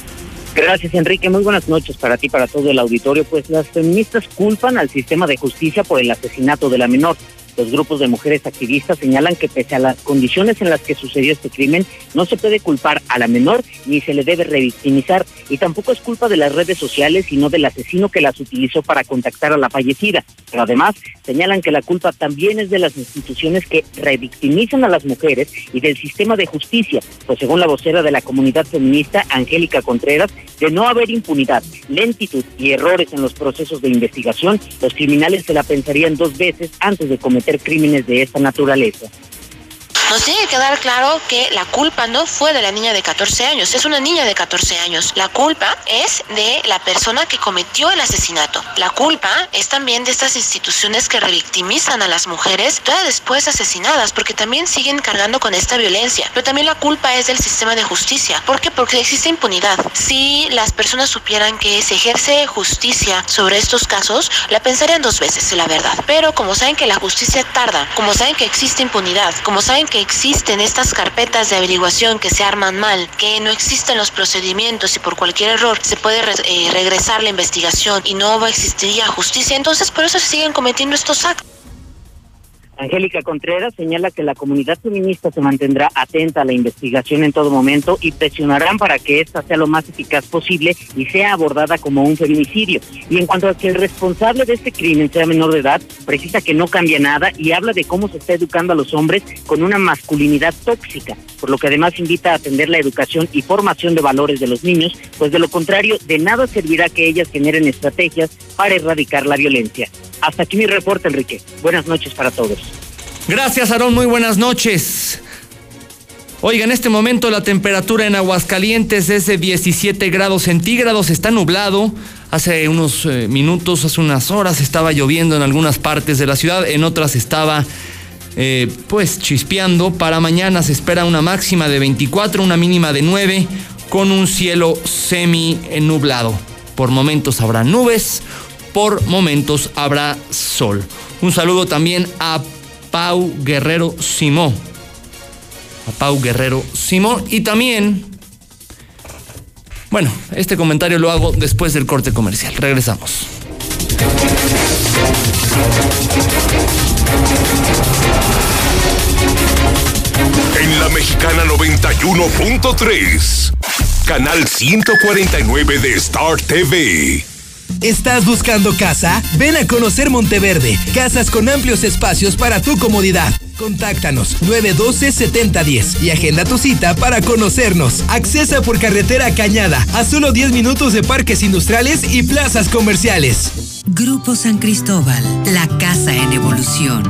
Gracias, Enrique. Muy buenas noches para ti, para todo el auditorio. Pues las feministas culpan al sistema de justicia por el asesinato de la menor. Los grupos de mujeres activistas señalan que pese a las condiciones en las que sucedió este crimen, no se puede culpar a la menor ni se le debe revictimizar. Y tampoco es culpa de las redes sociales, sino del asesino que las utilizó para contactar a la fallecida. Pero además señalan que la culpa también es de las instituciones que revictimizan a las mujeres y del sistema de justicia. Pues según la vocera de la comunidad feminista, Angélica Contreras, de no haber impunidad, lentitud y errores en los procesos de investigación, los criminales se la pensarían dos veces antes de cometer crímenes de esta naturaleza. Nos tiene que quedar claro que la culpa no fue de la niña de 14 años, es una niña de 14 años. La culpa es de la persona que cometió el asesinato. La culpa es también de estas instituciones que revictimizan a las mujeres todavía después asesinadas, porque también siguen cargando con esta violencia. Pero también la culpa es del sistema de justicia. ¿Por qué? Porque existe impunidad. Si las personas supieran que se ejerce justicia sobre estos casos, la pensarían dos veces, la verdad. Pero como saben que la justicia tarda, como saben que existe impunidad, como saben que existen estas carpetas de averiguación que se arman mal, que no existen los procedimientos y por cualquier error se puede re- eh, regresar la investigación y no existiría justicia, entonces por eso se siguen cometiendo estos actos. Angélica Contreras señala que la comunidad feminista se mantendrá atenta a la investigación en todo momento y presionarán para que ésta sea lo más eficaz posible y sea abordada como un feminicidio. Y en cuanto a que el responsable de este crimen sea menor de edad, precisa que no cambia nada y habla de cómo se está educando a los hombres con una masculinidad tóxica, por lo que además invita a atender la educación y formación de valores de los niños, pues de lo contrario, de nada servirá que ellas generen estrategias para erradicar la violencia. Hasta aquí mi reporte, Enrique. Buenas noches para todos. Gracias, Aarón. Muy buenas noches. Oiga, en este momento la temperatura en Aguascalientes es de 17 grados centígrados, está nublado. Hace unos eh, minutos, hace unas horas estaba lloviendo en algunas partes de la ciudad, en otras estaba eh, pues chispeando. Para mañana se espera una máxima de 24, una mínima de 9, con un cielo semi nublado. Por momentos habrá nubes, por momentos habrá sol. Un saludo también a Pau Guerrero Simó. A Pau Guerrero Simó. Y también, bueno, este comentario lo hago después del corte comercial. Regresamos. En la mexicana 91.3, canal 149 de Star TV. ¿Estás buscando casa? Ven a conocer Monteverde. Casas con amplios espacios para tu comodidad. Contáctanos 912-7010 y agenda tu cita para conocernos. Accesa por carretera Cañada a solo 10 minutos de parques industriales y plazas comerciales. Grupo San Cristóbal, la casa en evolución.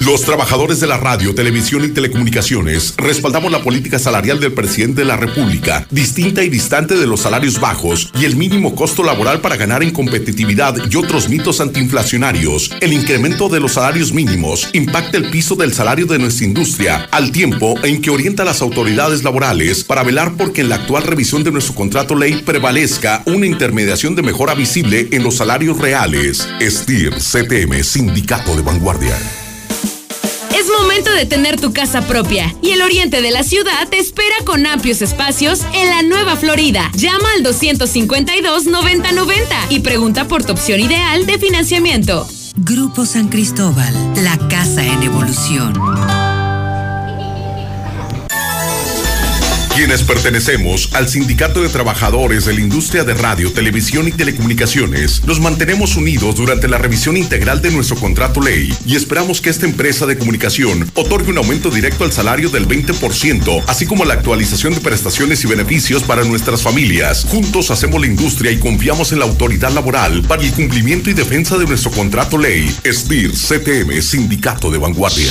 Los trabajadores de la radio, televisión y telecomunicaciones respaldamos la política salarial del presidente de la República, distinta y distante de los salarios bajos y el mínimo costo laboral para ganar en competitividad y otros mitos antiinflacionarios. El incremento de los salarios mínimos impacta el piso del salario de nuestra industria, al tiempo en que orienta a las autoridades laborales para velar porque en la actual revisión de nuestro contrato ley prevalezca una intermediación de mejora visible en los salarios reales. STIR, CTM, Sindicato de Vanguardia. Es momento de tener tu casa propia y el oriente de la ciudad te espera con amplios espacios en la Nueva Florida. Llama al 252-9090 y pregunta por tu opción ideal de financiamiento. Grupo San Cristóbal, la casa en evolución. Quienes pertenecemos al Sindicato de Trabajadores de la Industria de Radio, Televisión y Telecomunicaciones, nos mantenemos unidos durante la revisión integral de nuestro contrato ley y esperamos que esta empresa de comunicación otorgue un aumento directo al salario del 20%, así como la actualización de prestaciones y beneficios para nuestras familias. Juntos hacemos la industria y confiamos en la autoridad laboral para el cumplimiento y defensa de nuestro contrato ley. SDIR CTM, Sindicato de Vanguardia.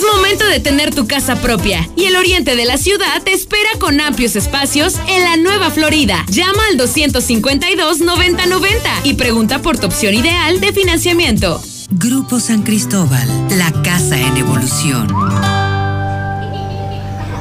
Es momento de tener tu casa propia y el oriente de la ciudad te espera con amplios espacios en la Nueva Florida. Llama al 252-9090 y pregunta por tu opción ideal de financiamiento. Grupo San Cristóbal, la casa en evolución.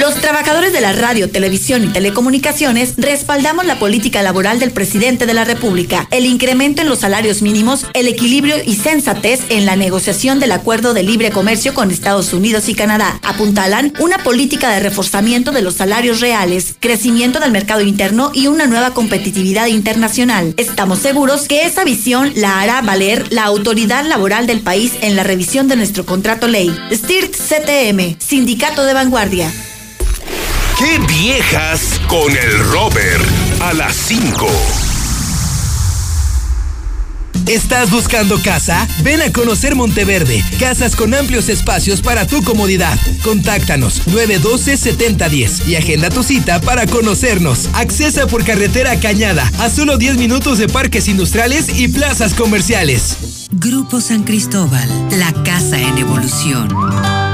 Los trabajadores de la radio, televisión y telecomunicaciones respaldamos la política laboral del presidente de la República, el incremento en los salarios mínimos, el equilibrio y sensatez en la negociación del acuerdo de libre comercio con Estados Unidos y Canadá. Apuntalan una política de reforzamiento de los salarios reales, crecimiento del mercado interno y una nueva competitividad internacional. Estamos seguros que esa visión la hará valer la autoridad laboral del país en la revisión de nuestro contrato ley. STIRT CTM, Sindicato de Vanguardia. ¡Qué viejas con el Robert! A las 5. ¿Estás buscando casa? Ven a conocer Monteverde. Casas con amplios espacios para tu comodidad. Contáctanos 912-7010 y agenda tu cita para conocernos. Accesa por carretera Cañada a solo 10 minutos de parques industriales y plazas comerciales. Grupo San Cristóbal, la casa en evolución.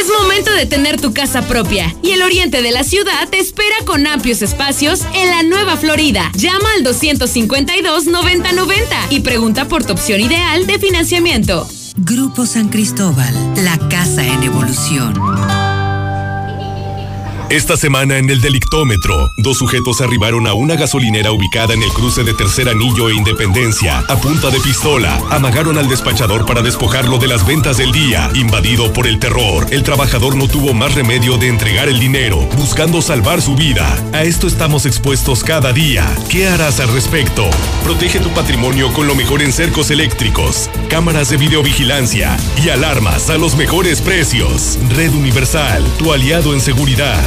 Es momento de tener tu casa propia y el oriente de la ciudad te espera con amplios espacios en la Nueva Florida. Llama al 252-9090 y pregunta por tu opción ideal de financiamiento. Grupo San Cristóbal, la casa en evolución. Esta semana en el Delictómetro, dos sujetos arribaron a una gasolinera ubicada en el cruce de Tercer Anillo e Independencia. A punta de pistola, amagaron al despachador para despojarlo de las ventas del día. Invadido por el terror, el trabajador no tuvo más remedio de entregar el dinero, buscando salvar su vida. A esto estamos expuestos cada día. ¿Qué harás al respecto? Protege tu patrimonio con lo mejor en cercos eléctricos, cámaras de videovigilancia y alarmas a los mejores precios. Red Universal, tu aliado en seguridad.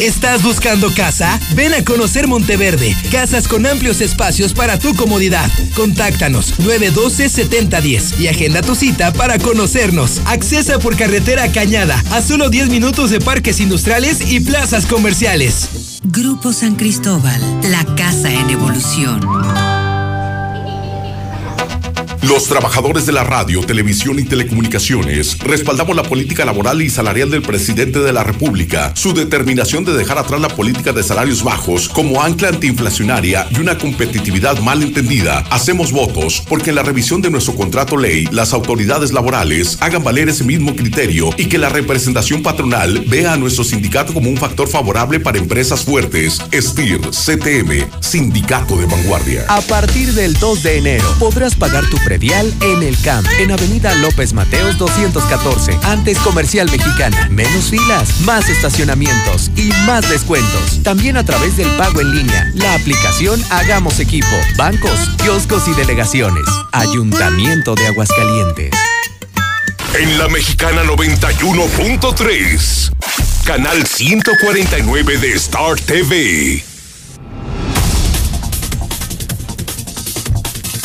¿Estás buscando casa? Ven a conocer Monteverde. Casas con amplios espacios para tu comodidad. Contáctanos 912-7010 y agenda tu cita para conocernos. Accesa por carretera Cañada a solo 10 minutos de parques industriales y plazas comerciales. Grupo San Cristóbal, la casa en evolución. Los trabajadores de la radio, televisión y telecomunicaciones respaldamos la política laboral y salarial del presidente de la República, su determinación de dejar atrás la política de salarios bajos como ancla antiinflacionaria y una competitividad mal entendida. Hacemos votos porque en la revisión de nuestro contrato ley las autoridades laborales hagan valer ese mismo criterio y que la representación patronal vea a nuestro sindicato como un factor favorable para empresas fuertes. STIR, CTM, Sindicato de Vanguardia. A partir del 2 de enero podrás pagar tu en el CAMP, en Avenida López Mateos 214, antes Comercial Mexicana. Menos filas, más estacionamientos y más descuentos. También a través del pago en línea, la aplicación Hagamos Equipo, bancos, kioscos y delegaciones. Ayuntamiento de Aguascalientes. En la Mexicana 91.3, canal 149 de Star TV.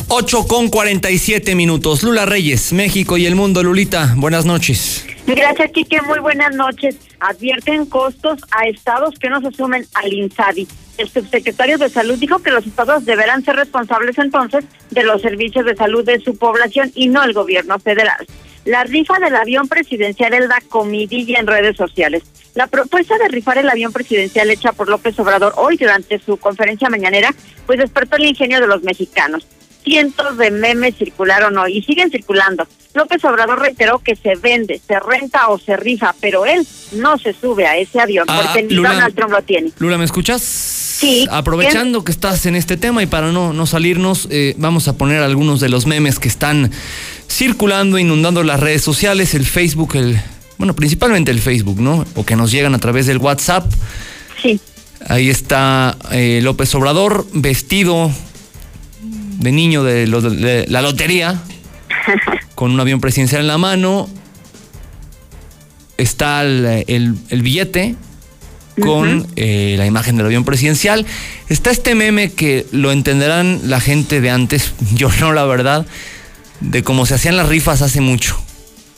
8 con 47 minutos. Lula Reyes, México y el mundo. Lulita, buenas noches. Gracias, Kike. Muy buenas noches. Advierten costos a estados que no se sumen al INSABI. El subsecretario de Salud dijo que los estados deberán ser responsables entonces de los servicios de salud de su población y no el gobierno federal. La rifa del avión presidencial es la comidilla en redes sociales. La propuesta de rifar el avión presidencial hecha por López Obrador hoy durante su conferencia mañanera, pues despertó el ingenio de los mexicanos cientos de memes circularon hoy y siguen circulando. López Obrador reiteró que se vende, se renta o se rifa, pero él no se sube a ese avión Ah, porque ni Lula- Donald Trump lo tiene. Lula, ¿me escuchas? Sí. Aprovechando que estás en este tema y para no, no salirnos, eh, vamos a poner algunos de los memes que están circulando, inundando las redes sociales, el Facebook, el bueno, principalmente el Facebook, ¿no? O que nos llegan a través del WhatsApp. Sí. Ahí está eh, López Obrador vestido de niño de, lo- de la lotería, [laughs] con un avión presidencial en la mano. Está el, el- el billete con eh, la imagen del avión presidencial. Está este meme que lo entenderán la gente de antes, [laughs] yo no, la verdad, de cómo se hacían las rifas hace mucho.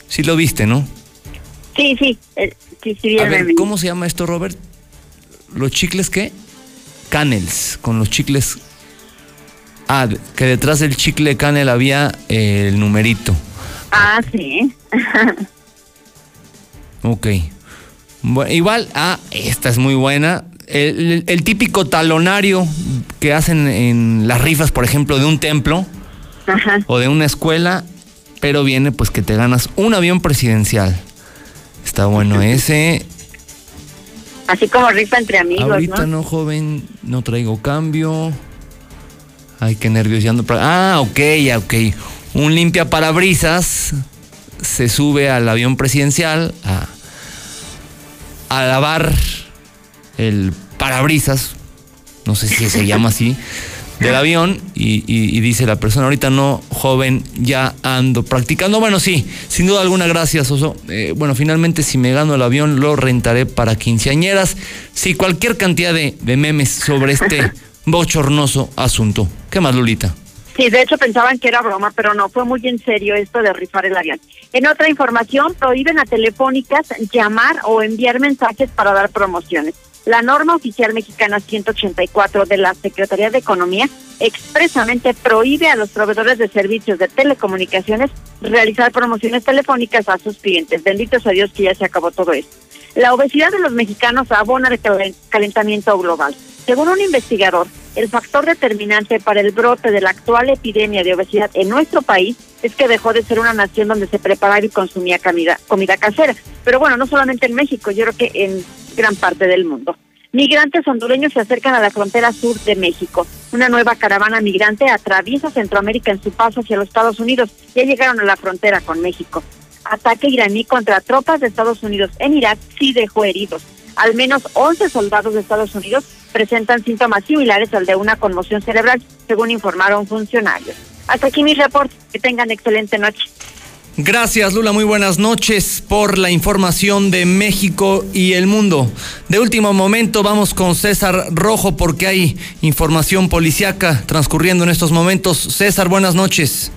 Sí lo viste, ¿no? Sí, sí, eh, sí, sí, A ver. ¿cómo se llama esto, Robert? ¿Los chicles qué? Canels, con los chicles. Ah, que detrás del chicle canel había eh, el numerito. Ah, sí. [laughs] Ok. Bueno, igual, ah, esta es muy buena. El, el- el típico talonario que hacen en las rifas, por ejemplo, de un templo o de una escuela, pero viene pues que te ganas un avión presidencial. Está bueno [laughs] ese. Así como rifa entre amigos, Ahorita ¿no? no, joven, no traigo cambio. Ay, qué nervios ya ando. Ah, ok, ok. Un limpia parabrisas se sube al avión presidencial a, a lavar el parabrisas, no sé si se llama así, [laughs] del avión y, dice la persona, ahorita no, joven, ya ando practicando. Bueno, sí, sin duda alguna, gracias, Oso. Eh, bueno, finalmente si me gano el avión lo rentaré para quinceañeras. Sí, cualquier cantidad de, de memes sobre este [laughs] bochornoso asunto. ¿Qué más, Lulita? Sí, de hecho pensaban que era broma, pero no, fue muy en serio esto de rifar el avión. En otra información, prohíben a telefónicas llamar o enviar mensajes para dar promociones. La norma oficial mexicana 184 de la Secretaría de Economía expresamente prohíbe a los proveedores de servicios de telecomunicaciones realizar promociones telefónicas a sus clientes. Benditos a Dios que ya se acabó todo esto. La obesidad de los mexicanos abona el calentamiento global. Según un investigador, el factor determinante para el brote de la actual epidemia de obesidad en nuestro país es que dejó de ser una nación donde se preparaba y consumía comida, comida casera. Pero bueno, no solamente en México, yo creo que en gran parte del mundo. Migrantes hondureños se acercan a la frontera sur de México. Una nueva caravana migrante atraviesa Centroamérica en su paso hacia los Estados Unidos. Ya llegaron a la frontera con México. Ataque iraní contra tropas de Estados Unidos en Irak sí dejó heridos. Al menos 11 soldados de Estados Unidos presentan síntomas similares al de una conmoción cerebral, según informaron funcionarios. Hasta aquí mi reporte. Que tengan excelente noche. Gracias Lula, muy buenas noches por la información de México y el mundo. De último momento vamos con César Rojo porque hay información policiaca transcurriendo en estos momentos. César, buenas noches.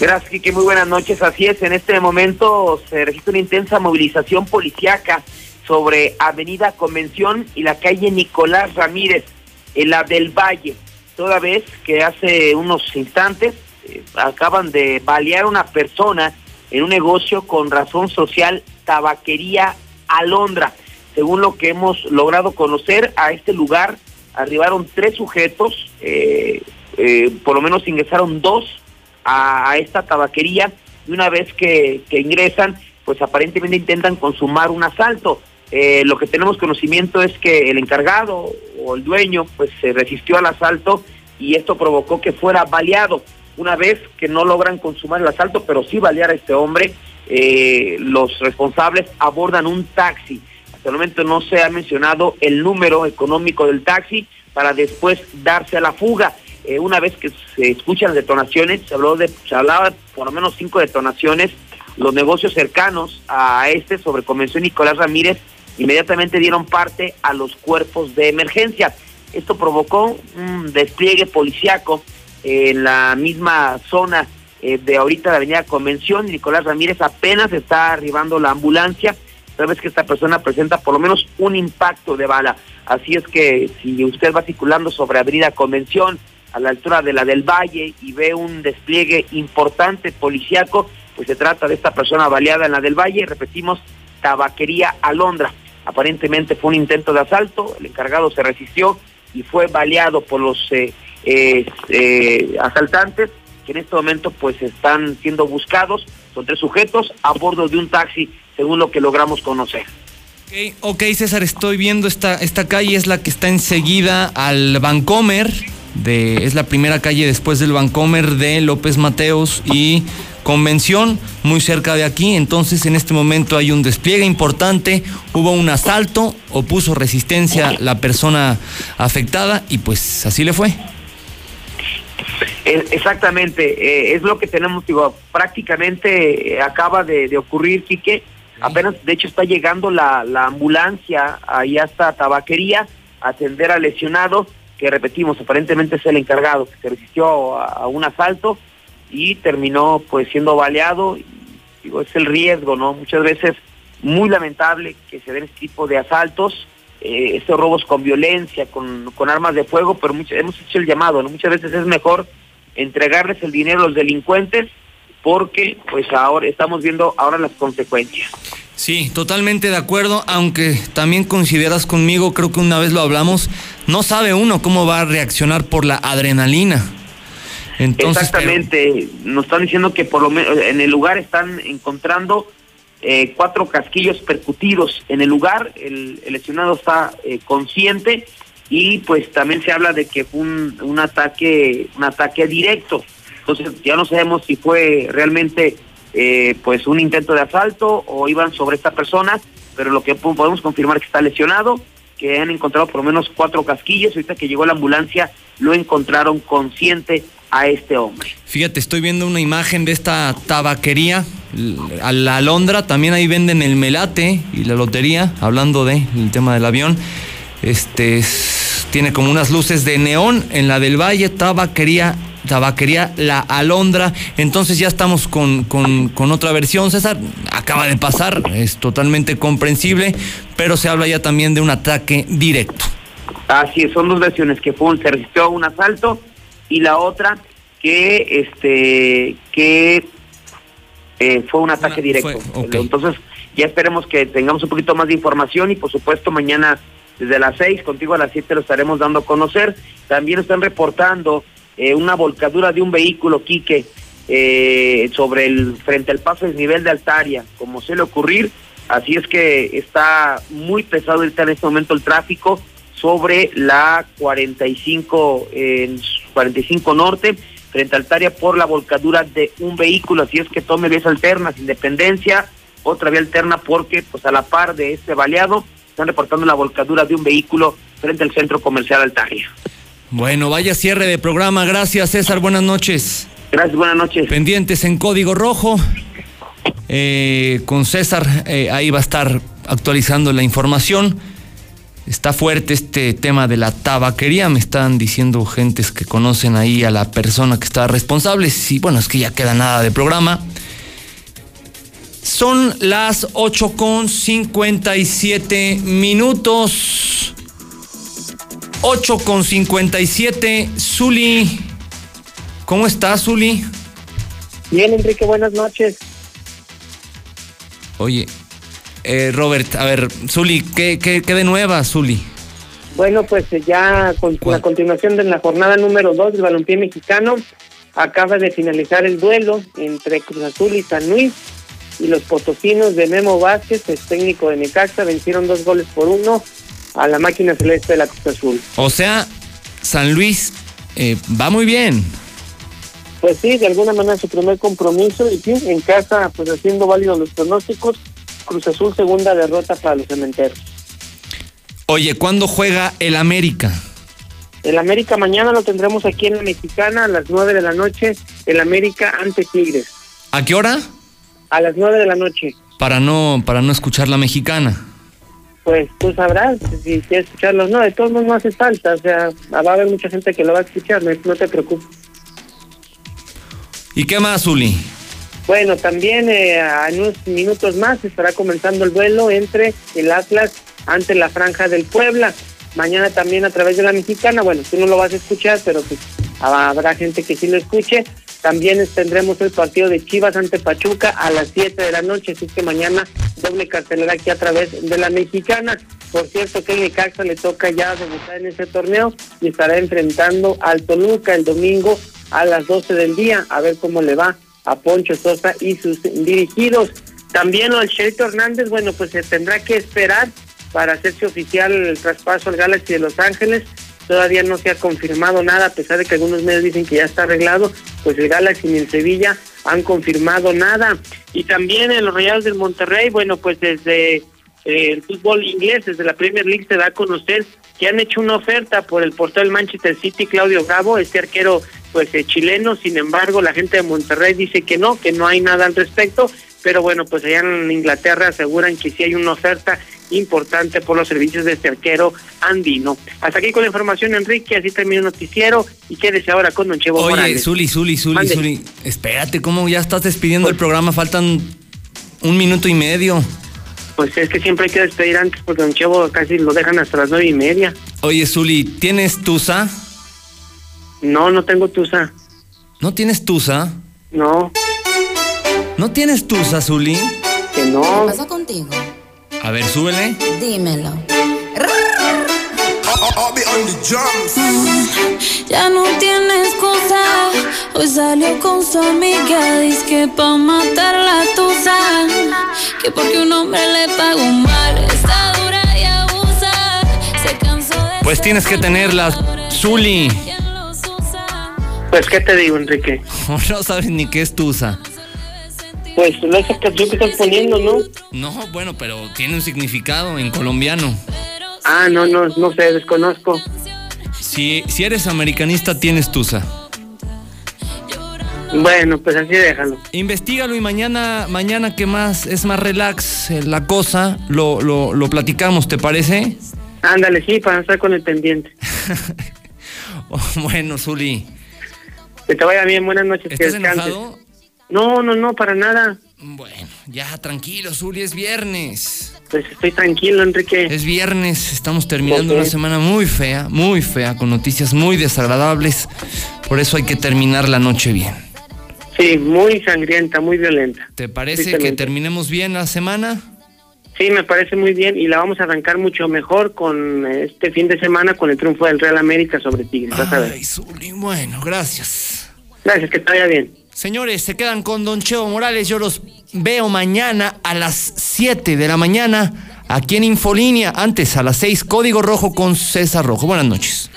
Gracias, Kike, muy buenas noches. Así es, en este momento se registra una intensa movilización policiaca sobre Avenida Convención y la calle Nicolás Ramírez, en la del Valle, toda vez que hace unos instantes eh, acaban de balear a una persona en un negocio con razón social, tabaquería Alondra. Según lo que hemos logrado conocer, a este lugar arribaron tres sujetos, eh, eh, por lo menos ingresaron dos a, esta tabaquería y una vez que, ingresan, pues aparentemente intentan consumar un asalto. Lo que tenemos conocimiento es que el encargado o el dueño pues se resistió al asalto y esto provocó que fuera baleado. Una vez que no logran consumar el asalto, pero sí balear a este hombre, eh, los responsables abordan un taxi. Hasta el momento no se ha mencionado el número económico del taxi para después darse a la fuga. Eh, una vez que se escuchan detonaciones, se, habló de, se hablaba por lo menos cinco detonaciones, los negocios cercanos a este sobre Convención Nicolás Ramírez inmediatamente dieron parte a los cuerpos de emergencia. Esto provocó un despliegue policiaco en la misma zona eh, de ahorita de Avenida Convención. Nicolás Ramírez apenas está arribando la ambulancia. Sabes que esta persona presenta por lo menos un impacto de bala. Así es que si usted va circulando sobre Avenida Convención, a la altura de la del Valle, y ve un despliegue importante policiaco, pues se trata de esta persona baleada en la del Valle. Repetimos, tabaquería Alondra. Aparentemente fue un intento de asalto, el encargado se resistió y fue baleado por los eh, eh, asaltantes que en este momento pues están siendo buscados. Son tres sujetos a bordo de un taxi, según lo que logramos conocer. Okay, ok, César, estoy viendo esta, esta calle, es la que está enseguida al Vancomer, de, es la primera calle después del Vancomer de López Mateos y Convención, muy cerca de aquí. Entonces, en este momento hay un despliegue importante, hubo un asalto, opuso resistencia la persona afectada y pues así le fue. Exactamente, eh, es lo que tenemos, digo, prácticamente eh, acaba de, ocurrir, Quique. Apenas, de hecho, está llegando la, ambulancia ahí hasta Tabaquería a atender al lesionado, que repetimos, aparentemente es el encargado, que se resistió a, un asalto y terminó pues siendo baleado. Digo, es el riesgo, ¿no? Muchas veces muy lamentable que se den este tipo de asaltos eh, estos robos con violencia, con, con armas de fuego, pero hemos hecho el llamado, ¿no? Muchas veces es mejor entregarles el dinero a los delincuentes porque pues ahora estamos viendo ahora las consecuencias. Sí, totalmente de acuerdo, aunque también consideras conmigo, creo que una vez lo hablamos, no sabe uno cómo va a reaccionar por la adrenalina. Exactamente, nos están diciendo que por lo menos en el lugar están encontrando eh, cuatro casquillos percutidos. En el lugar, el, lesionado está eh, consciente y pues también se habla de que fue un, un ataque un ataque directo. Entonces ya no sabemos si fue realmente eh, pues un intento de asalto o iban sobre esta persona, pero lo que podemos confirmar que está lesionado, que han encontrado por lo menos cuatro casquillos, ahorita que llegó la ambulancia lo encontraron consciente a este hombre. Fíjate, estoy viendo una imagen de esta tabaquería, a la Alondra, también ahí venden el melate y la lotería, hablando de el tema del avión. Este tiene como unas luces de neón en la del Valle, tabaquería tabaquería La Alondra. Entonces ya estamos con, con, otra versión, César. Acaba de pasar, es totalmente comprensible, pero se habla ya también de un ataque directo. Así es, son dos versiones, que fue un, se resistió un asalto y la otra que este que eh, fue un ataque directo. Entonces ya esperemos que tengamos un poquito más de información y por supuesto mañana desde las seis, contigo a las siete lo estaremos dando a conocer. También están reportando eh, una volcadura de un vehículo, Quique, eh, sobre el, frente al paso del nivel de Altaria, como suele ocurrir. Así es que está muy pesado en este momento el tráfico sobre la 45, en 45 Norte, frente a Altaria, por la volcadura de un vehículo. Así es que tome vías alternas, Independencia, otra vía alterna, porque pues a la par de este baleado están reportando la volcadura de un vehículo frente al centro comercial Altaria. Bueno, vaya cierre de programa. Gracias, César. Buenas noches. Gracias, buenas noches. Pendientes en Código Rojo. Eh, con César, eh, ahí va a estar actualizando la información. Está fuerte este tema de la tabaquería. Me están diciendo gentes que conocen ahí a la persona que está responsable. Sí, bueno, es que ya queda nada de programa. Son las 8 con 57 minutos. 8 con 57. Zuli. ¿Cómo estás, Zuli? Bien, Enrique, buenas noches. Oye, eh, Robert, a ver, Zuli, ¿qué, qué, qué de nueva, Zuli? Bueno, pues eh, ya con la continuación de la jornada número 2 del balompié mexicano, acaba de finalizar el duelo entre Cruz Azul y San Luis y los potosinos de Memo Vázquez, el técnico de Necaxa, vencieron dos goles por uno a la máquina celeste de la Cruz Azul. O sea, San Luis eh, va muy bien. Pues sí, de alguna manera su primer compromiso y sí, en casa, pues haciendo válidos los pronósticos, Cruz Azul segunda derrota para los cementeros. Oye, ¿cuándo juega el América? El América mañana lo tendremos aquí en la Mexicana a las nueve de la noche, el América ante Tigres. ¿A qué hora? A las nueve de la noche. Para no, para no escuchar la Mexicana pues tú sabrás si quieres escucharlos. No, de todos modos no hace falta, o sea, va a haber mucha gente que lo va a escuchar, no, te preocupes. ¿Y qué más, Uli? Bueno, también eh, en unos minutos más estará comenzando el vuelo entre el Atlas ante la Franja del Puebla. Mañana también a través de la Mexicana, bueno, tú no lo vas a escuchar, pero pues habrá gente que sí lo escuche. También tendremos el partido de Chivas ante Pachuca a las 7 de la noche, así que mañana doble cartelera aquí a través de la mexicana. Por cierto que el Necaxa le toca ya debutar en ese torneo y estará enfrentando al Toluca el domingo a las 12 del día, a ver cómo le va a Poncho Sosa y sus dirigidos. También al Cherito Hernández, bueno, pues se tendrá que esperar para hacerse oficial el traspaso al Galaxy de Los Ángeles todavía no se ha confirmado nada, a pesar de que algunos medios dicen que ya está arreglado, pues el Galaxy y el Sevilla han confirmado nada. Y también en los Reales del Monterrey, bueno, pues desde el fútbol inglés, desde la Premier League se da a conocer que han hecho una oferta por el portal Manchester City, Claudio Bravo, este arquero pues eh, chileno, sin embargo la gente de Monterrey dice que no, que no hay nada al respecto, pero bueno, pues allá en Inglaterra aseguran que sí hay una oferta importante por los servicios de este arquero andino. Hasta aquí con la información, Enrique, así termina el noticiero. Y quédese ahora con Don Chevo Oye, Zuli, Zuli, Zuli, Zuli, espérate, ¿cómo ya estás despidiendo el programa? Faltan un minuto y medio. Pues es que siempre hay que despedir antes porque Don Chevo casi lo dejan hasta las nueve y media. Oye, Zuli, ¿tienes tusa? No, no tengo tusa. ¿No tienes tusa? No. ¿No tienes tusa, Zuli? Que no. ¿Qué pasa contigo? A ver, súbele. Dímelo. Ya no tiene excusa. Hoy salió con su amiga. Dice que pa' matar la tusa. Que porque un hombre le pagó mal. Está dura y abusa. Se cansó de. Pues tienes que tenerla, Zuli. Pues, ¿qué te digo, Enrique? [laughs] no sabes ni qué es tusa. Pues esa canción que estás poniendo, ¿no? No, bueno, pero tiene un significado en colombiano. Ah, no, no, no sé, desconozco. Si, si eres americanista, tienes tusa. Bueno, pues así déjalo. Investígalo y mañana, mañana que más es más relax eh, la cosa, lo, lo, lo platicamos, ¿te parece? Ándale, sí, para estar con el pendiente. [laughs] Oh, bueno, Zuli. Que te vaya bien, buenas noches. ¿Estás que descanses. enojado? No, no, no, para nada. Bueno, ya tranquilo, Zuli, es viernes. Pues estoy tranquilo, Enrique. Es viernes, estamos terminando una semana muy fea, muy fea, con noticias muy desagradables. Por eso hay que terminar la noche bien. Sí, muy sangrienta, muy violenta. ¿Te parece que terminemos bien la semana? Sí, me parece muy bien y la vamos a arrancar mucho mejor con eh, este fin de semana con el triunfo del Real América sobre Tigres. Vas a ver. Ay, Zuli, bueno, gracias. Gracias, que te vaya bien. Señores, se quedan con Don Cheo Morales. Yo los veo mañana a las 7 de la mañana aquí en Infolínea. Antes, a las 6, Código Rojo con César Rojo. Buenas noches.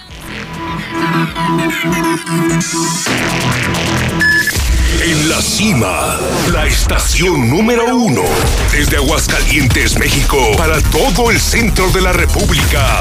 En la cima, la estación número uno. Desde Aguascalientes, México, para todo el centro de la República.